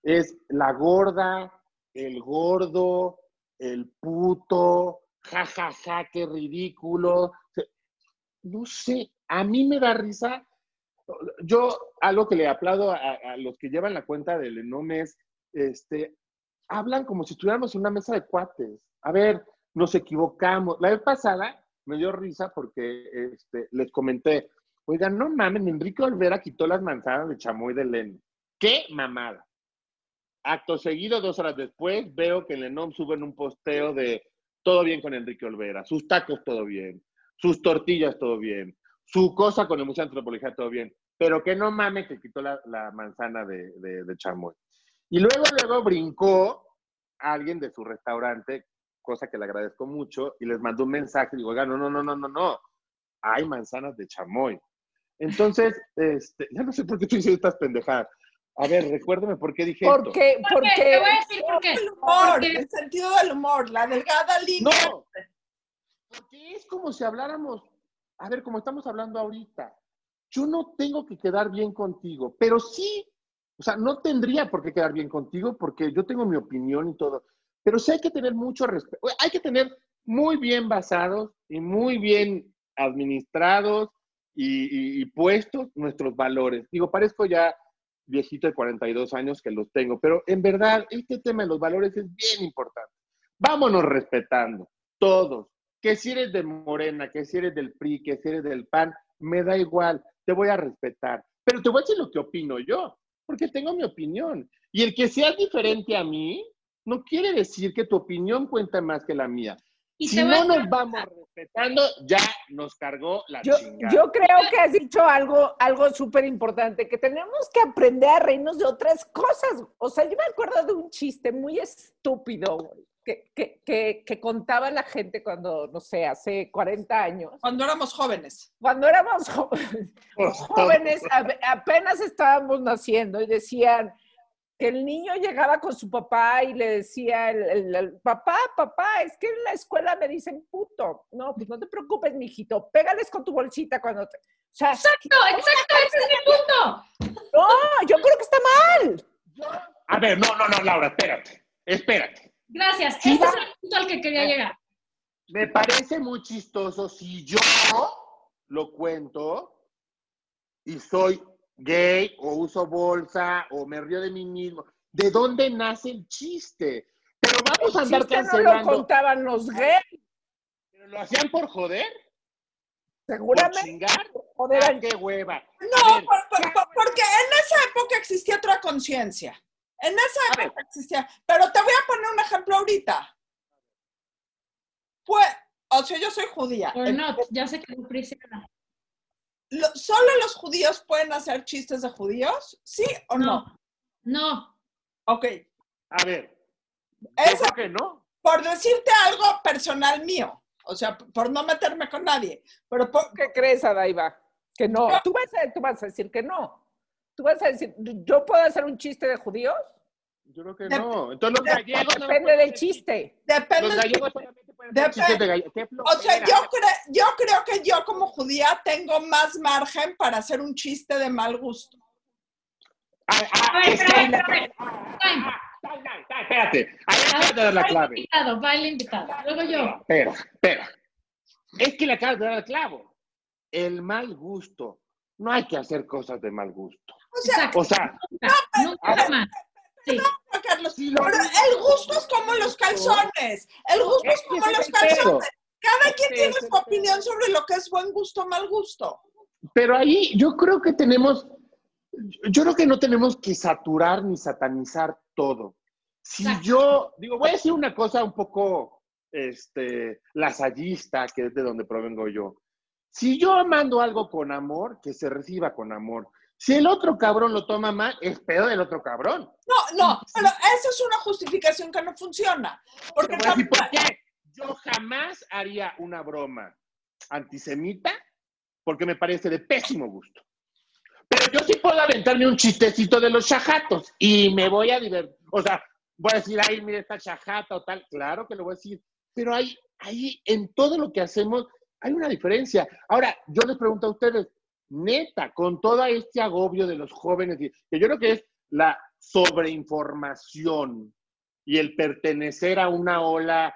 D: es la gorda, el gordo, el puto, ja, ja, ja, qué ridículo. No sé, a mí me da risa. Yo, algo que le aplaudo a, los que llevan la cuenta del Enom es, este, hablan como si estuviéramos en una mesa de cuates. A ver, nos equivocamos. La vez pasada me dio risa porque este, les comenté, oigan, no mamen, Enrique Olvera quitó las manzanas de chamoy de Len. ¡Qué mamada! Acto seguido, dos horas después, veo que en Lenom suben un posteo de todo bien con Enrique Olvera, sus tacos todo bien, sus tortillas todo bien, su cosa con el Museo de Antropología todo bien, pero que no mames que quitó la, manzana de, chamoy. Y luego, luego brincó alguien de su restaurante, cosa que le agradezco mucho, y les mandó un mensaje, digo, oiga, no, no, no, no, no, no, hay manzanas de chamoy. Entonces, <laughs> este, ya no sé por qué estoy diciendo estas pendejadas. A ver, recuérdame por qué dije
A: porque,
D: esto.
A: Porque,
B: te voy a decir por qué.
C: El humor, el sentido del humor, la delgada línea.
D: No, porque es como si habláramos, a ver, como estamos hablando ahorita, yo no tengo que quedar bien contigo, pero sí, o sea, no tendría por qué quedar bien contigo porque yo tengo mi opinión y todo, pero sí hay que tener mucho respeto, hay que tener muy bien basados y muy bien administrados y, y puestos nuestros valores. Digo, parezco ya viejito de 42 años que los tengo, pero en verdad este tema de los valores es bien importante. Vámonos respetando, todos. Que si eres de Morena, que si eres del PRI, que si eres del PAN, me da igual, te voy a respetar. Pero te voy a decir lo que opino yo, porque tengo mi opinión. Y el que seas diferente a mí, no quiere decir que tu opinión cuenta más que la mía si no nos vamos respetando, ya nos cargó la
A: yo,
D: chingada.
A: Yo creo que has dicho algo, algo súper importante, que tenemos que aprender a reírnos de otras cosas. O sea, yo me acuerdo de un chiste muy estúpido que, que, que, que contaba la gente cuando, no sé, hace 40 años.
C: Cuando éramos jóvenes.
A: Cuando éramos <laughs> jóvenes, apenas estábamos naciendo y decían que el niño llegaba con su papá y le decía, el, papá, papá, es que en la escuela me dicen puto. No, pues no te preocupes, mijito, pégales con tu bolsita cuando te...
B: exacto, exacto, ese es mi
A: punto. No, yo creo que está mal.
D: A ver, no, no, no, Laura, espérate, espérate.
B: Gracias, ese es el punto al que quería eh, llegar.
D: Me parece muy chistoso si yo lo cuento y soy gay o uso bolsa o me río de mí mismo. ¿De dónde nace el chiste? Pero vamos a andar cancelando.
A: No lo contaban los gays.
D: ¿Pero lo hacían por joder?
A: Seguramente.
D: ¿Por chingar? Joder, ah, qué hueva.
C: No, porque en esa época existía otra conciencia. En esa época existía. Pero te voy a poner un ejemplo ahorita. Pues, o sea, yo soy judía.
B: no, ya sé que Priscila.
C: ¿Solo los judíos pueden hacer chistes de judíos? ¿Sí o no?
B: No.
C: Ok.
D: A ver.
C: Eso,
D: que no.
C: Por decirte algo personal mío. O sea, por no meterme con nadie. Pero
A: ¿Qué crees, Adaiva? Que no. Tú, vas a, tú vas a decir que no. Tú vas a decir, ¿yo puedo hacer un chiste de judíos?
D: Yo creo que no. Entonces los gallegos...
A: Depende del chiste.
C: Depende
D: los gallegos solamente pueden hacer chistes de gallegos.
C: O sea, yo, yo creo que yo como judía tengo más margen para hacer un chiste de mal gusto.
D: Ah, ah, espérate. Ahí acabas de dar la clave.
B: Invitado, baile invitado. Luego yo.
D: Espera, espera. Es que le acabas de dar el clavo. El mal gusto. No hay que hacer cosas de mal gusto.
C: O sea,
D: o sea
C: no, no, no, Sí. No, Carlos, pero el gusto es como los calzones. El gusto es como los calzones. Cada quien tiene su opinión sobre lo que es buen gusto o mal gusto.
D: Pero ahí yo creo que tenemos, yo creo que no tenemos que saturar ni satanizar todo. Si yo, digo, voy a decir una cosa un poco este, lasallista, que es de donde provengo yo. Si yo mando algo con amor, que se reciba con amor. Si el otro cabrón lo toma mal, es peor del otro cabrón.
C: No, no, pero esa es una justificación que no funciona. Porque
D: ¿Por qué? Yo jamás haría una broma antisemita porque me parece de pésimo gusto. Pero yo sí puedo aventarme un chistecito de los chajatos y me voy a divertir. O sea, voy a decir, ay, mira esta chajata o tal. Claro que lo voy a decir. Pero hay, ahí en todo lo que hacemos hay una diferencia. Ahora, yo les pregunto a ustedes, neta, con todo este agobio de los jóvenes, que yo creo que es la sobreinformación y el pertenecer a una ola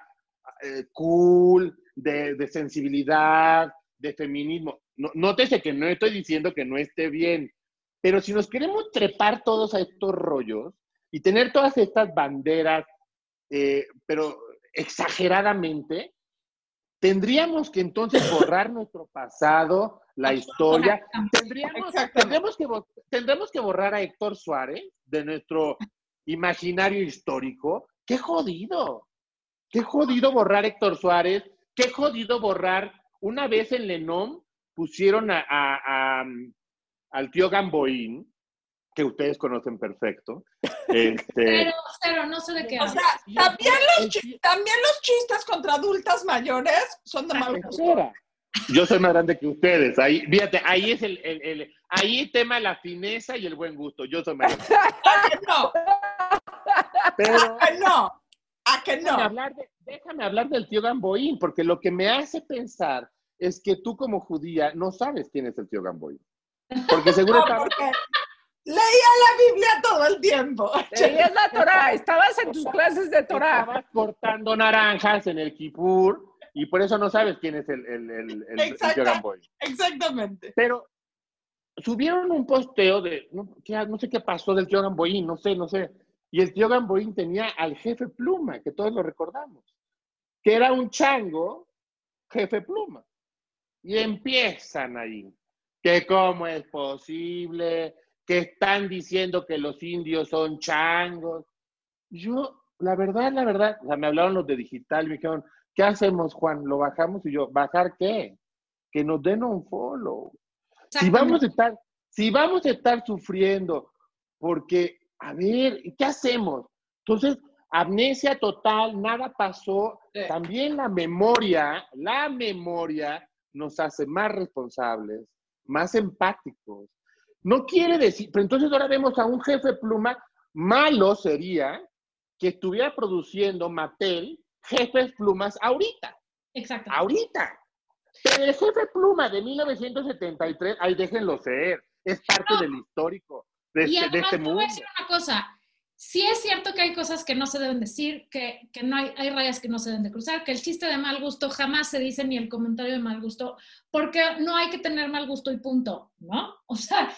D: eh, cool de, sensibilidad, de feminismo. No, nótese que no estoy diciendo que no esté bien, pero si nos queremos trepar todos a estos rollos y tener todas estas banderas, eh, pero exageradamente, tendríamos que entonces borrar nuestro pasado, la historia. <laughs> Tendríamos, tendremos, que, tendremos que borrar a Héctor Suárez de nuestro imaginario histórico. ¡Qué jodido! ¡Qué jodido borrar a Héctor Suárez! ¡Qué jodido borrar! Una vez en Lenom pusieron a, al tío Gamboín, que ustedes conocen perfecto. <laughs> Este,
B: pero, pero no sé de qué.
C: O sea, también los, también los chistes contra adultas mayores son de mal gusto.
D: Yo soy más grande que ustedes. Ahí, fíjate, ahí es el, el, el, ahí tema la fineza y el buen gusto. Yo soy más grande. <laughs>
C: ¿A que no?
D: Pero,
C: ¿A que no? ¿A que no?
D: Déjame hablar, déjame hablar del tío Gamboín, porque lo que me hace pensar es que tú como judía no sabes quién es el tío Gamboín. Porque seguro <laughs>
C: no, Leía la Biblia todo el tiempo.
A: Leías la Torah, estabas en tus clases de Torah.
D: Estabas cortando naranjas en el Kipur y por eso no sabes quién es el, el, el, el Gamboy.
C: Exactamente.
D: Pero subieron un posteo de, no, no sé qué pasó del tío Gamboín, no sé, no sé. Y el tío Gamboín tenía al jefe Pluma, que todos lo recordamos, que era un chango, jefe Pluma. Y empiezan ahí, que cómo es posible, que están diciendo que los indios son changos. Yo, la verdad, la verdad, o sea, me hablaron los de digital me dijeron, ¿qué hacemos, Juan? ¿Lo bajamos? Y yo, ¿bajar qué? Que nos den un follow. Si vamos a estar, si vamos a estar sufriendo, porque, a ver, ¿qué hacemos? Entonces, amnesia total, nada pasó. También la memoria, la memoria nos hace más responsables, más empáticos, no quiere decir, pero entonces ahora vemos a un jefe pluma, malo sería que estuviera produciendo Mattel jefes plumas ahorita.
B: Exacto.
D: Ahorita. Pero el jefe pluma de 1973, ahí déjenlo ser, es parte del histórico de,
B: y
D: este, de este mundo.
B: Voy a decir una cosa, sí es cierto que hay cosas que no se deben decir, que, que, no hay, hay rayas que no se deben de cruzar, que el chiste de mal gusto jamás se dice ni el comentario de mal gusto, porque no hay que tener mal gusto y punto, ¿no? O sea,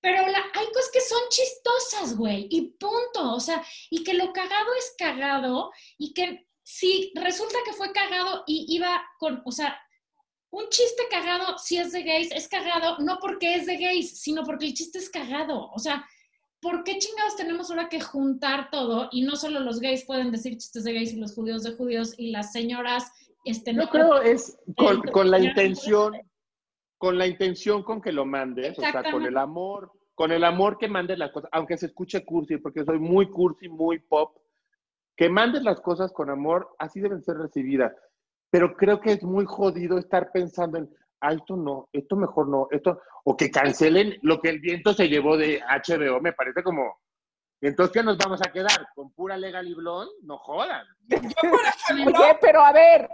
B: pero la, hay cosas que son chistosas, güey, y punto. O sea, y que lo cagado es cagado y que si resulta que fue cagado y iba con, o sea, un chiste cagado, si es de gays, es cagado no porque es de gays, sino porque el chiste es cagado. O sea, ¿por qué chingados tenemos ahora que juntar todo y no solo los gays pueden decir chistes de gays y los judíos de judíos y las señoras... Este,
D: Yo creo es con, con la intención con la intención con que lo mandes, o sea, con el amor, con el amor que mandes las cosas, aunque se escuche cursi, porque soy muy cursi, muy pop, que mandes las cosas con amor, así deben ser recibidas. Pero creo que es muy jodido estar pensando en, ah, esto no, esto mejor no, esto, o que cancelen lo que el viento se llevó de HBO, me parece como, entonces, ¿qué nos vamos a quedar? ¿Con pura legal y? No jodan. <laughs>
A: pero a ver,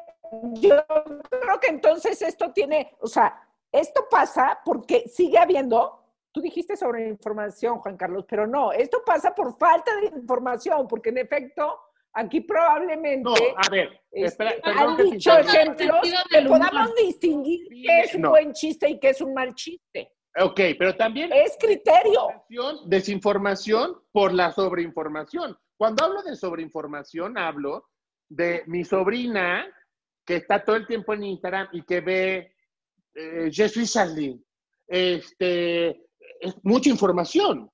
A: yo creo que entonces esto tiene, o sea, esto pasa porque sigue habiendo, tú dijiste sobre información, Juan Carlos, pero no, esto pasa por falta de información, porque en efecto, aquí probablemente
D: no, a ver, espera,
A: este, han dicho ejemplos que podamos distinguir qué es un buen chiste y qué es un mal chiste.
D: Ok, pero también
A: es criterio.
D: Desinformación por la sobreinformación. Cuando hablo de sobreinformación, hablo de mi sobrina que está todo el tiempo en Instagram y que ve eh, Je suis Charlie. Este, es mucha información.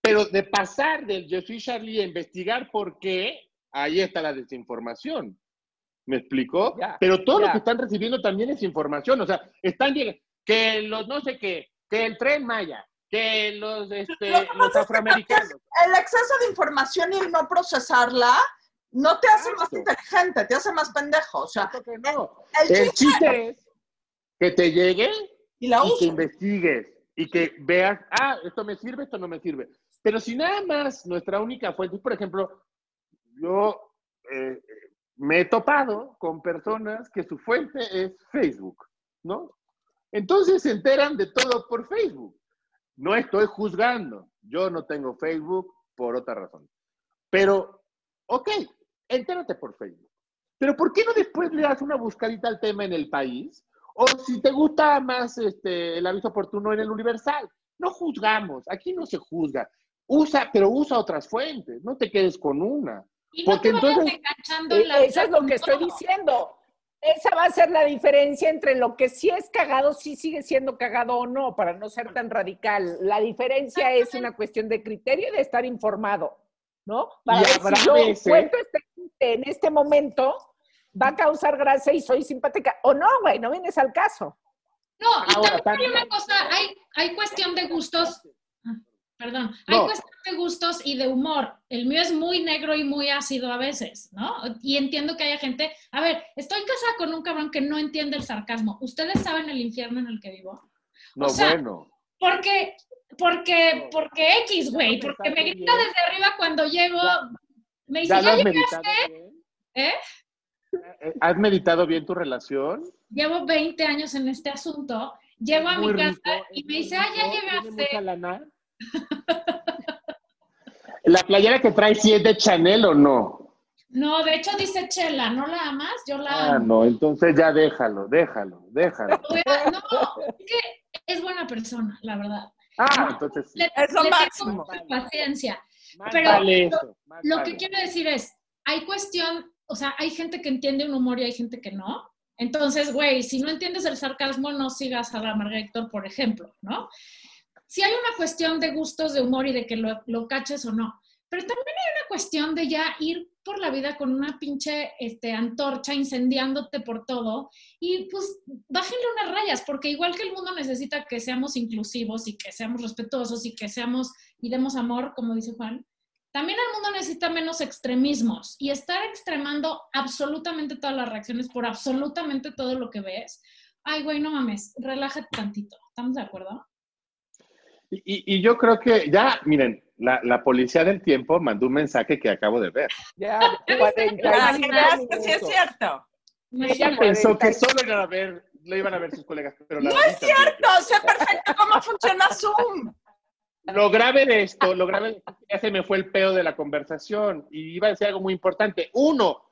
D: Pero de pasar del Je suis Charlie a investigar por qué, ahí está la desinformación. ¿Me explicó? Pero todo lo que están recibiendo también es información. O sea, están llegando, que los no sé qué, que el tren Maya, que los, este, los afroamericanos.
C: el exceso de información y el no procesarla no te hace más inteligente, te hace más pendejo. O sea,
D: no. el, chiste, es que te llegue y, la que investigues y que veas, ah, esto me sirve, esto no me sirve. Pero si nada más nuestra única fuente, por ejemplo, yo eh, me he topado con personas que su fuente es Facebook, ¿no? Entonces se enteran de todo por Facebook. No estoy juzgando, yo no tengo Facebook por otra razón. Pero, ok, entérate por Facebook. Pero ¿por qué no después le das una buscadita al tema en el país? O si te gusta más este, el aviso oportuno en el Universal. No juzgamos, aquí no se juzga. Usa, pero usa otras fuentes, no te quedes con una.
B: Y no
D: Porque
B: te vayas
D: entonces-
B: enganchando en la
A: Eh, Eso es lo que estoy diciendo. Esa va a ser la diferencia entre lo que sí es cagado, sí sigue siendo cagado o no, para no ser tan radical. La diferencia es una cuestión de criterio y de estar informado, ¿no? Para
D: Y
A: ver si yo
D: veces-
A: cuento este en este momento, va a causar gracia y soy simpática. O no, güey, no vienes al caso.
B: No, y
D: Ahora,
B: también hay una cosa, hay, hay cuestión de gustos, ah, perdón, hay
D: No.
B: cuestión de gustos y de humor. El mío es muy negro y muy ácido a veces, ¿no? Y entiendo que haya gente, a ver, estoy casada con un cabrón que no entiende el sarcasmo. ¿Ustedes saben el infierno en el que vivo?
D: No,
B: O sea,
D: bueno.
B: Porque, porque, porque X, güey, porque me grita desde arriba cuando llego, me dice,
D: ¿Ya
B: ya
D: bien?
B: ¿eh?
D: Eh, ¿Has meditado bien tu relación?
B: Llevo 20 años en este asunto, llego a mi casa
D: rico,
B: y me dice, ah, ya
D: rico, ¿Tiene
B: llegaste.
D: mucha lana? <laughs> ¿La playera que traes sí es de Chanel o no?
B: No, de hecho dice Chela, ¿no la amas? Yo la
D: Ah,
B: amo.
D: no, entonces ya déjalo, déjalo, déjalo. <laughs>
B: No, es que es buena persona, la verdad.
D: Ah, entonces sí.
B: Le,
C: Es lo
B: le tengo
C: máximo.
B: mucha paciencia.
D: Más
B: pero
D: vale eso,
B: Lo
D: vale.
B: que quiero decir es, hay cuestión, o sea, hay gente que entiende un humor y hay gente que no. Entonces, güey, si no entiendes el sarcasmo, no sigas a la Marga Héctor, por ejemplo, ¿no? Si hay una cuestión de gustos de humor y de que lo, lo caches o no. Pero también hay una cuestión de ya ir por la vida con una pinche este, antorcha incendiándote por todo y pues bájenle unas rayas, porque igual que el mundo necesita que seamos inclusivos y que seamos respetuosos y que seamos y demos amor, como dice Juan, también el mundo necesita menos extremismos y estar extremando absolutamente todas las reacciones por absolutamente todo lo que ves. Ay, güey, no mames, relájate tantito. ¿Estamos de acuerdo?
D: Y, y- yo creo que ya, miren, la, la policía del tiempo mandó un mensaje que acabo de ver.
A: Ya, <laughs>
C: Para que
A: 45
C: veas que sí es cierto.
D: Ella pensó que
A: 45.
D: solo iban a ver, lo iban a ver sus colegas, pero la
C: No es cierto, sé perfecto cómo funciona Zoom.
D: Lo grave de esto, lo grave de esto, ya se me fue el pedo de la conversación y iba a decir algo muy importante. Uno,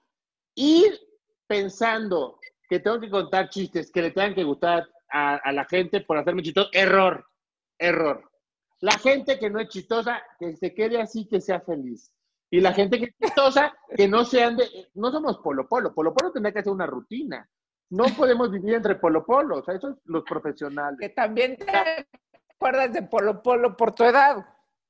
D: ir pensando que tengo que contar chistes que le tengan que gustar a, la gente por hacerme chistoso. Error, error. La gente que no es chistosa, que se quede así, que sea feliz. Y la gente que es chistosa, que no sean de... No somos polo polo. Polo polo que hacer una rutina. No podemos vivir entre polo polo. O sea, eso es los profesionales.
A: Que también te acuerdas de Polo Polo por tu edad.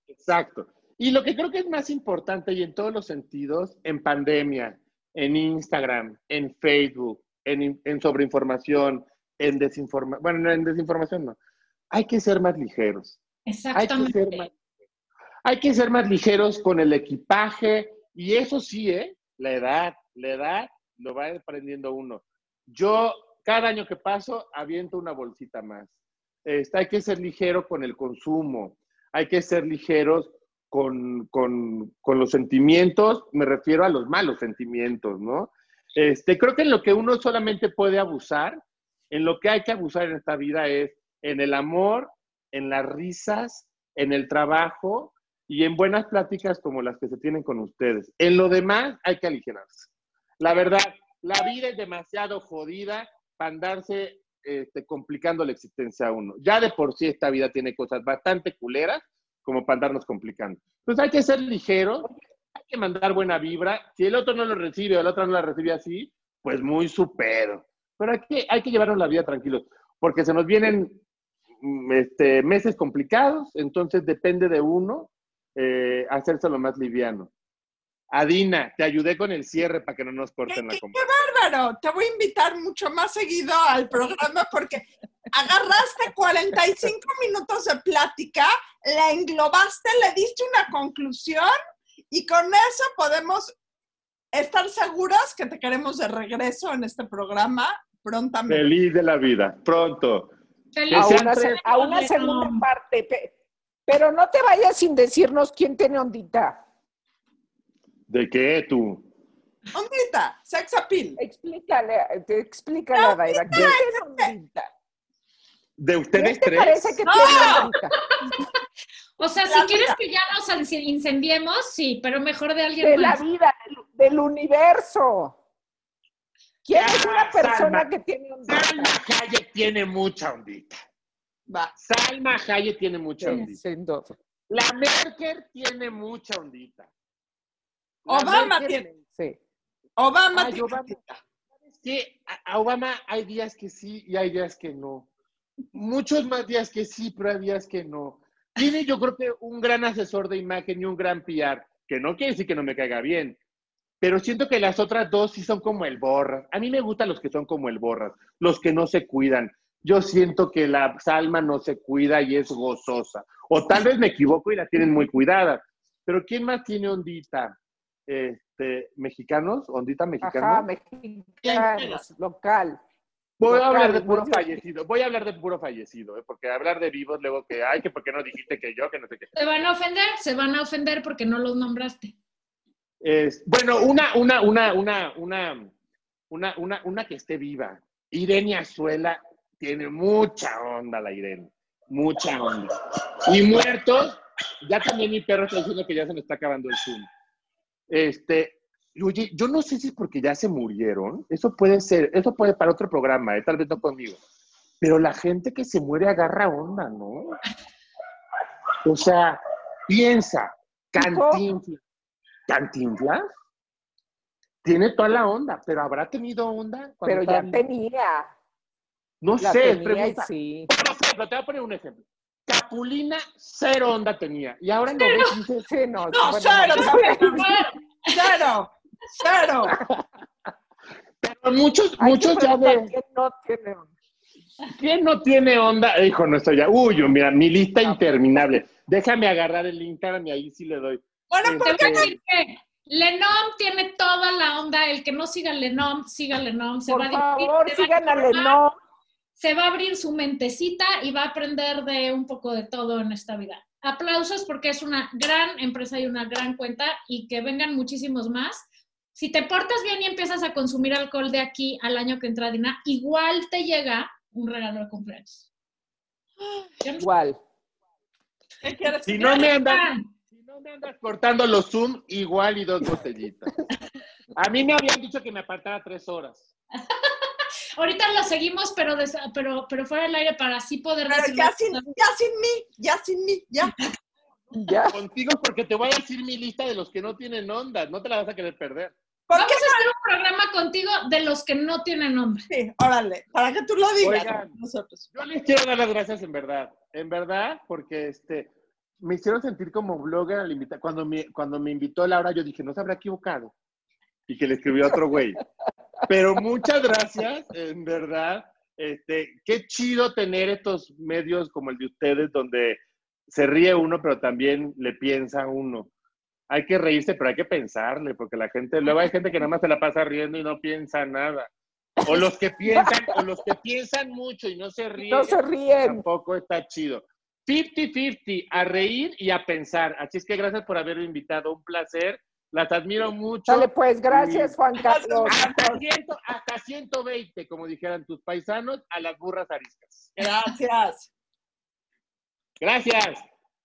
D: Exacto. Y lo que creo que es más importante y en todos los sentidos, en pandemia, en Instagram, en Facebook, en, in- en sobreinformación, en desinformación, bueno, no, en desinformación no, hay que ser más ligeros. Hay que ser
B: Exactamente.
D: más, hay que ser más ligeros con el equipaje y eso sí, ¿eh? La edad, la edad lo va aprendiendo uno. Yo, cada año que paso, aviento una bolsita más. Este, hay que ser ligero con el consumo, hay que ser ligeros con, con- los sentimientos, me refiero a los malos sentimientos, ¿no? Este, creo que en lo que uno solamente puede abusar, en lo que hay que abusar en esta vida es en el amor, en las risas, en el trabajo y en buenas pláticas como las que se tienen con ustedes. En lo demás hay que aligerarse. La verdad, la vida es demasiado jodida para andarse este, complicando la existencia a uno. Ya de por sí esta vida tiene cosas bastante culeras como para andarnos complicando. Entonces hay que ser ligero, hay que mandar buena vibra. Si el otro no lo recibe o el otro no la recibe así, pues muy su pedo. Pero hay que, hay que llevarnos la vida tranquilos, porque se nos vienen mm, este, meses complicados, entonces depende de uno eh, hacerse lo más liviano. Adina, te ayudé con el cierre para que no nos corten la
C: ¿Qué-
D: conversación.
C: Bárbaro, te voy a invitar mucho más seguido al programa porque agarraste 45 minutos de plática, la englobaste, le diste una conclusión y con eso podemos estar seguras que te queremos de regreso en este programa prontamente.
D: Feliz de la vida. Pronto.
B: Feliz.
A: A una, a una segunda parte. pe- Pero no te vayas sin decirnos quién tiene ondita.
D: ¿De qué tú?
C: Ondita, sex appeal.
A: Explícale, explícale a Daira. ¿Quién tiene ondita?
D: ¿De
A: ¿Quién
D: ustedes
A: te
D: tres?
A: parece que
B: ¡No!
A: tiene ondita? <laughs>
B: O sea, si
C: La
B: quieres
C: vida.
B: que ya nos incendiemos, sí, pero mejor de alguien
A: De la
B: más.
A: vida, del, del universo. ¿Quién
D: Ya,
A: es una persona
D: Salma.
A: que tiene ondita?
D: Salma Hayek tiene mucha ondita.
C: Va.
D: Salma Hayek tiene mucha ondita. La Merkel tiene mucha ondita. La
C: Obama
D: Merkel-
C: tiene.
A: Sí.
C: Obama
D: Ay, a Obama hay días que sí y hay días que no. Muchos más días que sí, pero hay días que no. Tiene yo creo que un gran asesor de imagen y un gran PR, que no quiere decir que no me caiga bien, pero siento que las otras dos sí son como el borras. A mí me gustan los que son como el borras, los que no se cuidan. Yo siento que la Salma no se cuida y es gozosa. O tal vez me equivoco y la tienen muy cuidada. Pero ¿quién más tiene ondita? Este, ¿Mexicanos? ¿Ondita mexicana?
A: Ajá, mexicanos, local.
D: Voy a hablar de puro fallecido. Voy a hablar de puro fallecido, ¿eh? porque hablar de vivos luego que, ay, que por qué no dijiste que yo, que no sé qué.
B: Se van a ofender, se van a ofender porque no los nombraste.
D: Es, bueno, una, una, una, una, una, una, una, una que esté viva. Irene Azuela tiene mucha onda, la Irene. Mucha onda. Y muertos, ya también mi perro está diciendo que ya se me está acabando el Zoom. Este, oye, yo no sé si es porque ya se murieron. Eso puede ser, eso puede para otro programa, ¿eh? tal vez no conmigo. Pero la gente que se muere agarra onda, ¿no? O sea, piensa, cantinflas. ¿Cantinflas? Tiene toda la onda, pero ¿habrá tenido onda? cuando
A: Pero ya tenía.
D: No
A: La
D: sé,
A: tenía
D: pregunta.
A: sí.
D: Por ejemplo, te voy a poner un ejemplo. Capulina, cero onda tenía. Y ahora no ves y dices,
A: Sí, no.
C: No,
A: bueno,
C: cero,
A: no.
C: cero, <laughs> cero.
D: pero muchos,
A: Hay que
D: muchos ya de.
A: quién no tiene onda.
D: ¿Quién no tiene onda? Hijo, no estoy ya. Uy, yo, mira, mi lista interminable. Déjame agarrar el Instagram y ahí sí le doy.
C: Bueno,
D: Este,
C: ¿por
B: Te voy a decir que Lenom tiene toda la onda. El que no siga Lenom, siga Lenom. Se
A: Por
B: va a divertir,
A: favor,
B: se va a
A: sigan a Lenón.
B: Se va a abrir su mentecita y va a aprender de un poco de todo en esta vida. Aplausos porque es una gran empresa y una gran cuenta y que vengan muchísimos más. Si te portas bien y empiezas a consumir alcohol de aquí al año que entra, Dina, igual te llega un regalo de cumpleaños.
A: Igual.
C: ¿Qué quieres
D: Si no me
B: Ah,
D: no me andas cortando los Zoom, igual y dos botellitas. A mí me habían dicho que me apartara tres horas. <laughs>
B: Ahorita lo seguimos, pero, des- pero, pero fuera del aire para así poder
C: Pero ya sin, ya sin mí, ya sin mí, ya.
A: Ya.
D: Contigo porque te voy a decir mi lista de los que no tienen onda. No te la vas a querer perder.
C: ¿Por
B: Vamos
C: qué?
B: a hacer un programa contigo de los que no tienen onda.
C: Sí, órale, para que tú lo digas.
D: Oigan.
C: Nosotros.
D: Yo les quiero dar las gracias en verdad. En verdad, porque este, me hicieron sentir como blogger al invitar. Cuando me, cuando me invitó Laura, yo dije, no se habrá equivocado. Y que le escribió a otro güey. Pero muchas gracias, en verdad. Este, qué chido tener estos medios como el de ustedes, donde se ríe uno, pero también le piensa uno. Hay que reírse, pero hay que pensarle, porque la gente, luego hay gente que nada más se la pasa riendo y no piensa nada. O los que piensan, o los que piensan mucho y no se ríen
A: No se ríen.
D: tampoco está chido. 50-50, a reír y a pensar. Así es que gracias por haberme invitado, un placer. Las admiro mucho.
A: Dale, pues, gracias, Juan <laughs> Carlos.
D: Hasta, 100 hasta 120, como dijeran tus paisanos, a las burras ariscas.
C: Gracias.
D: Gracias.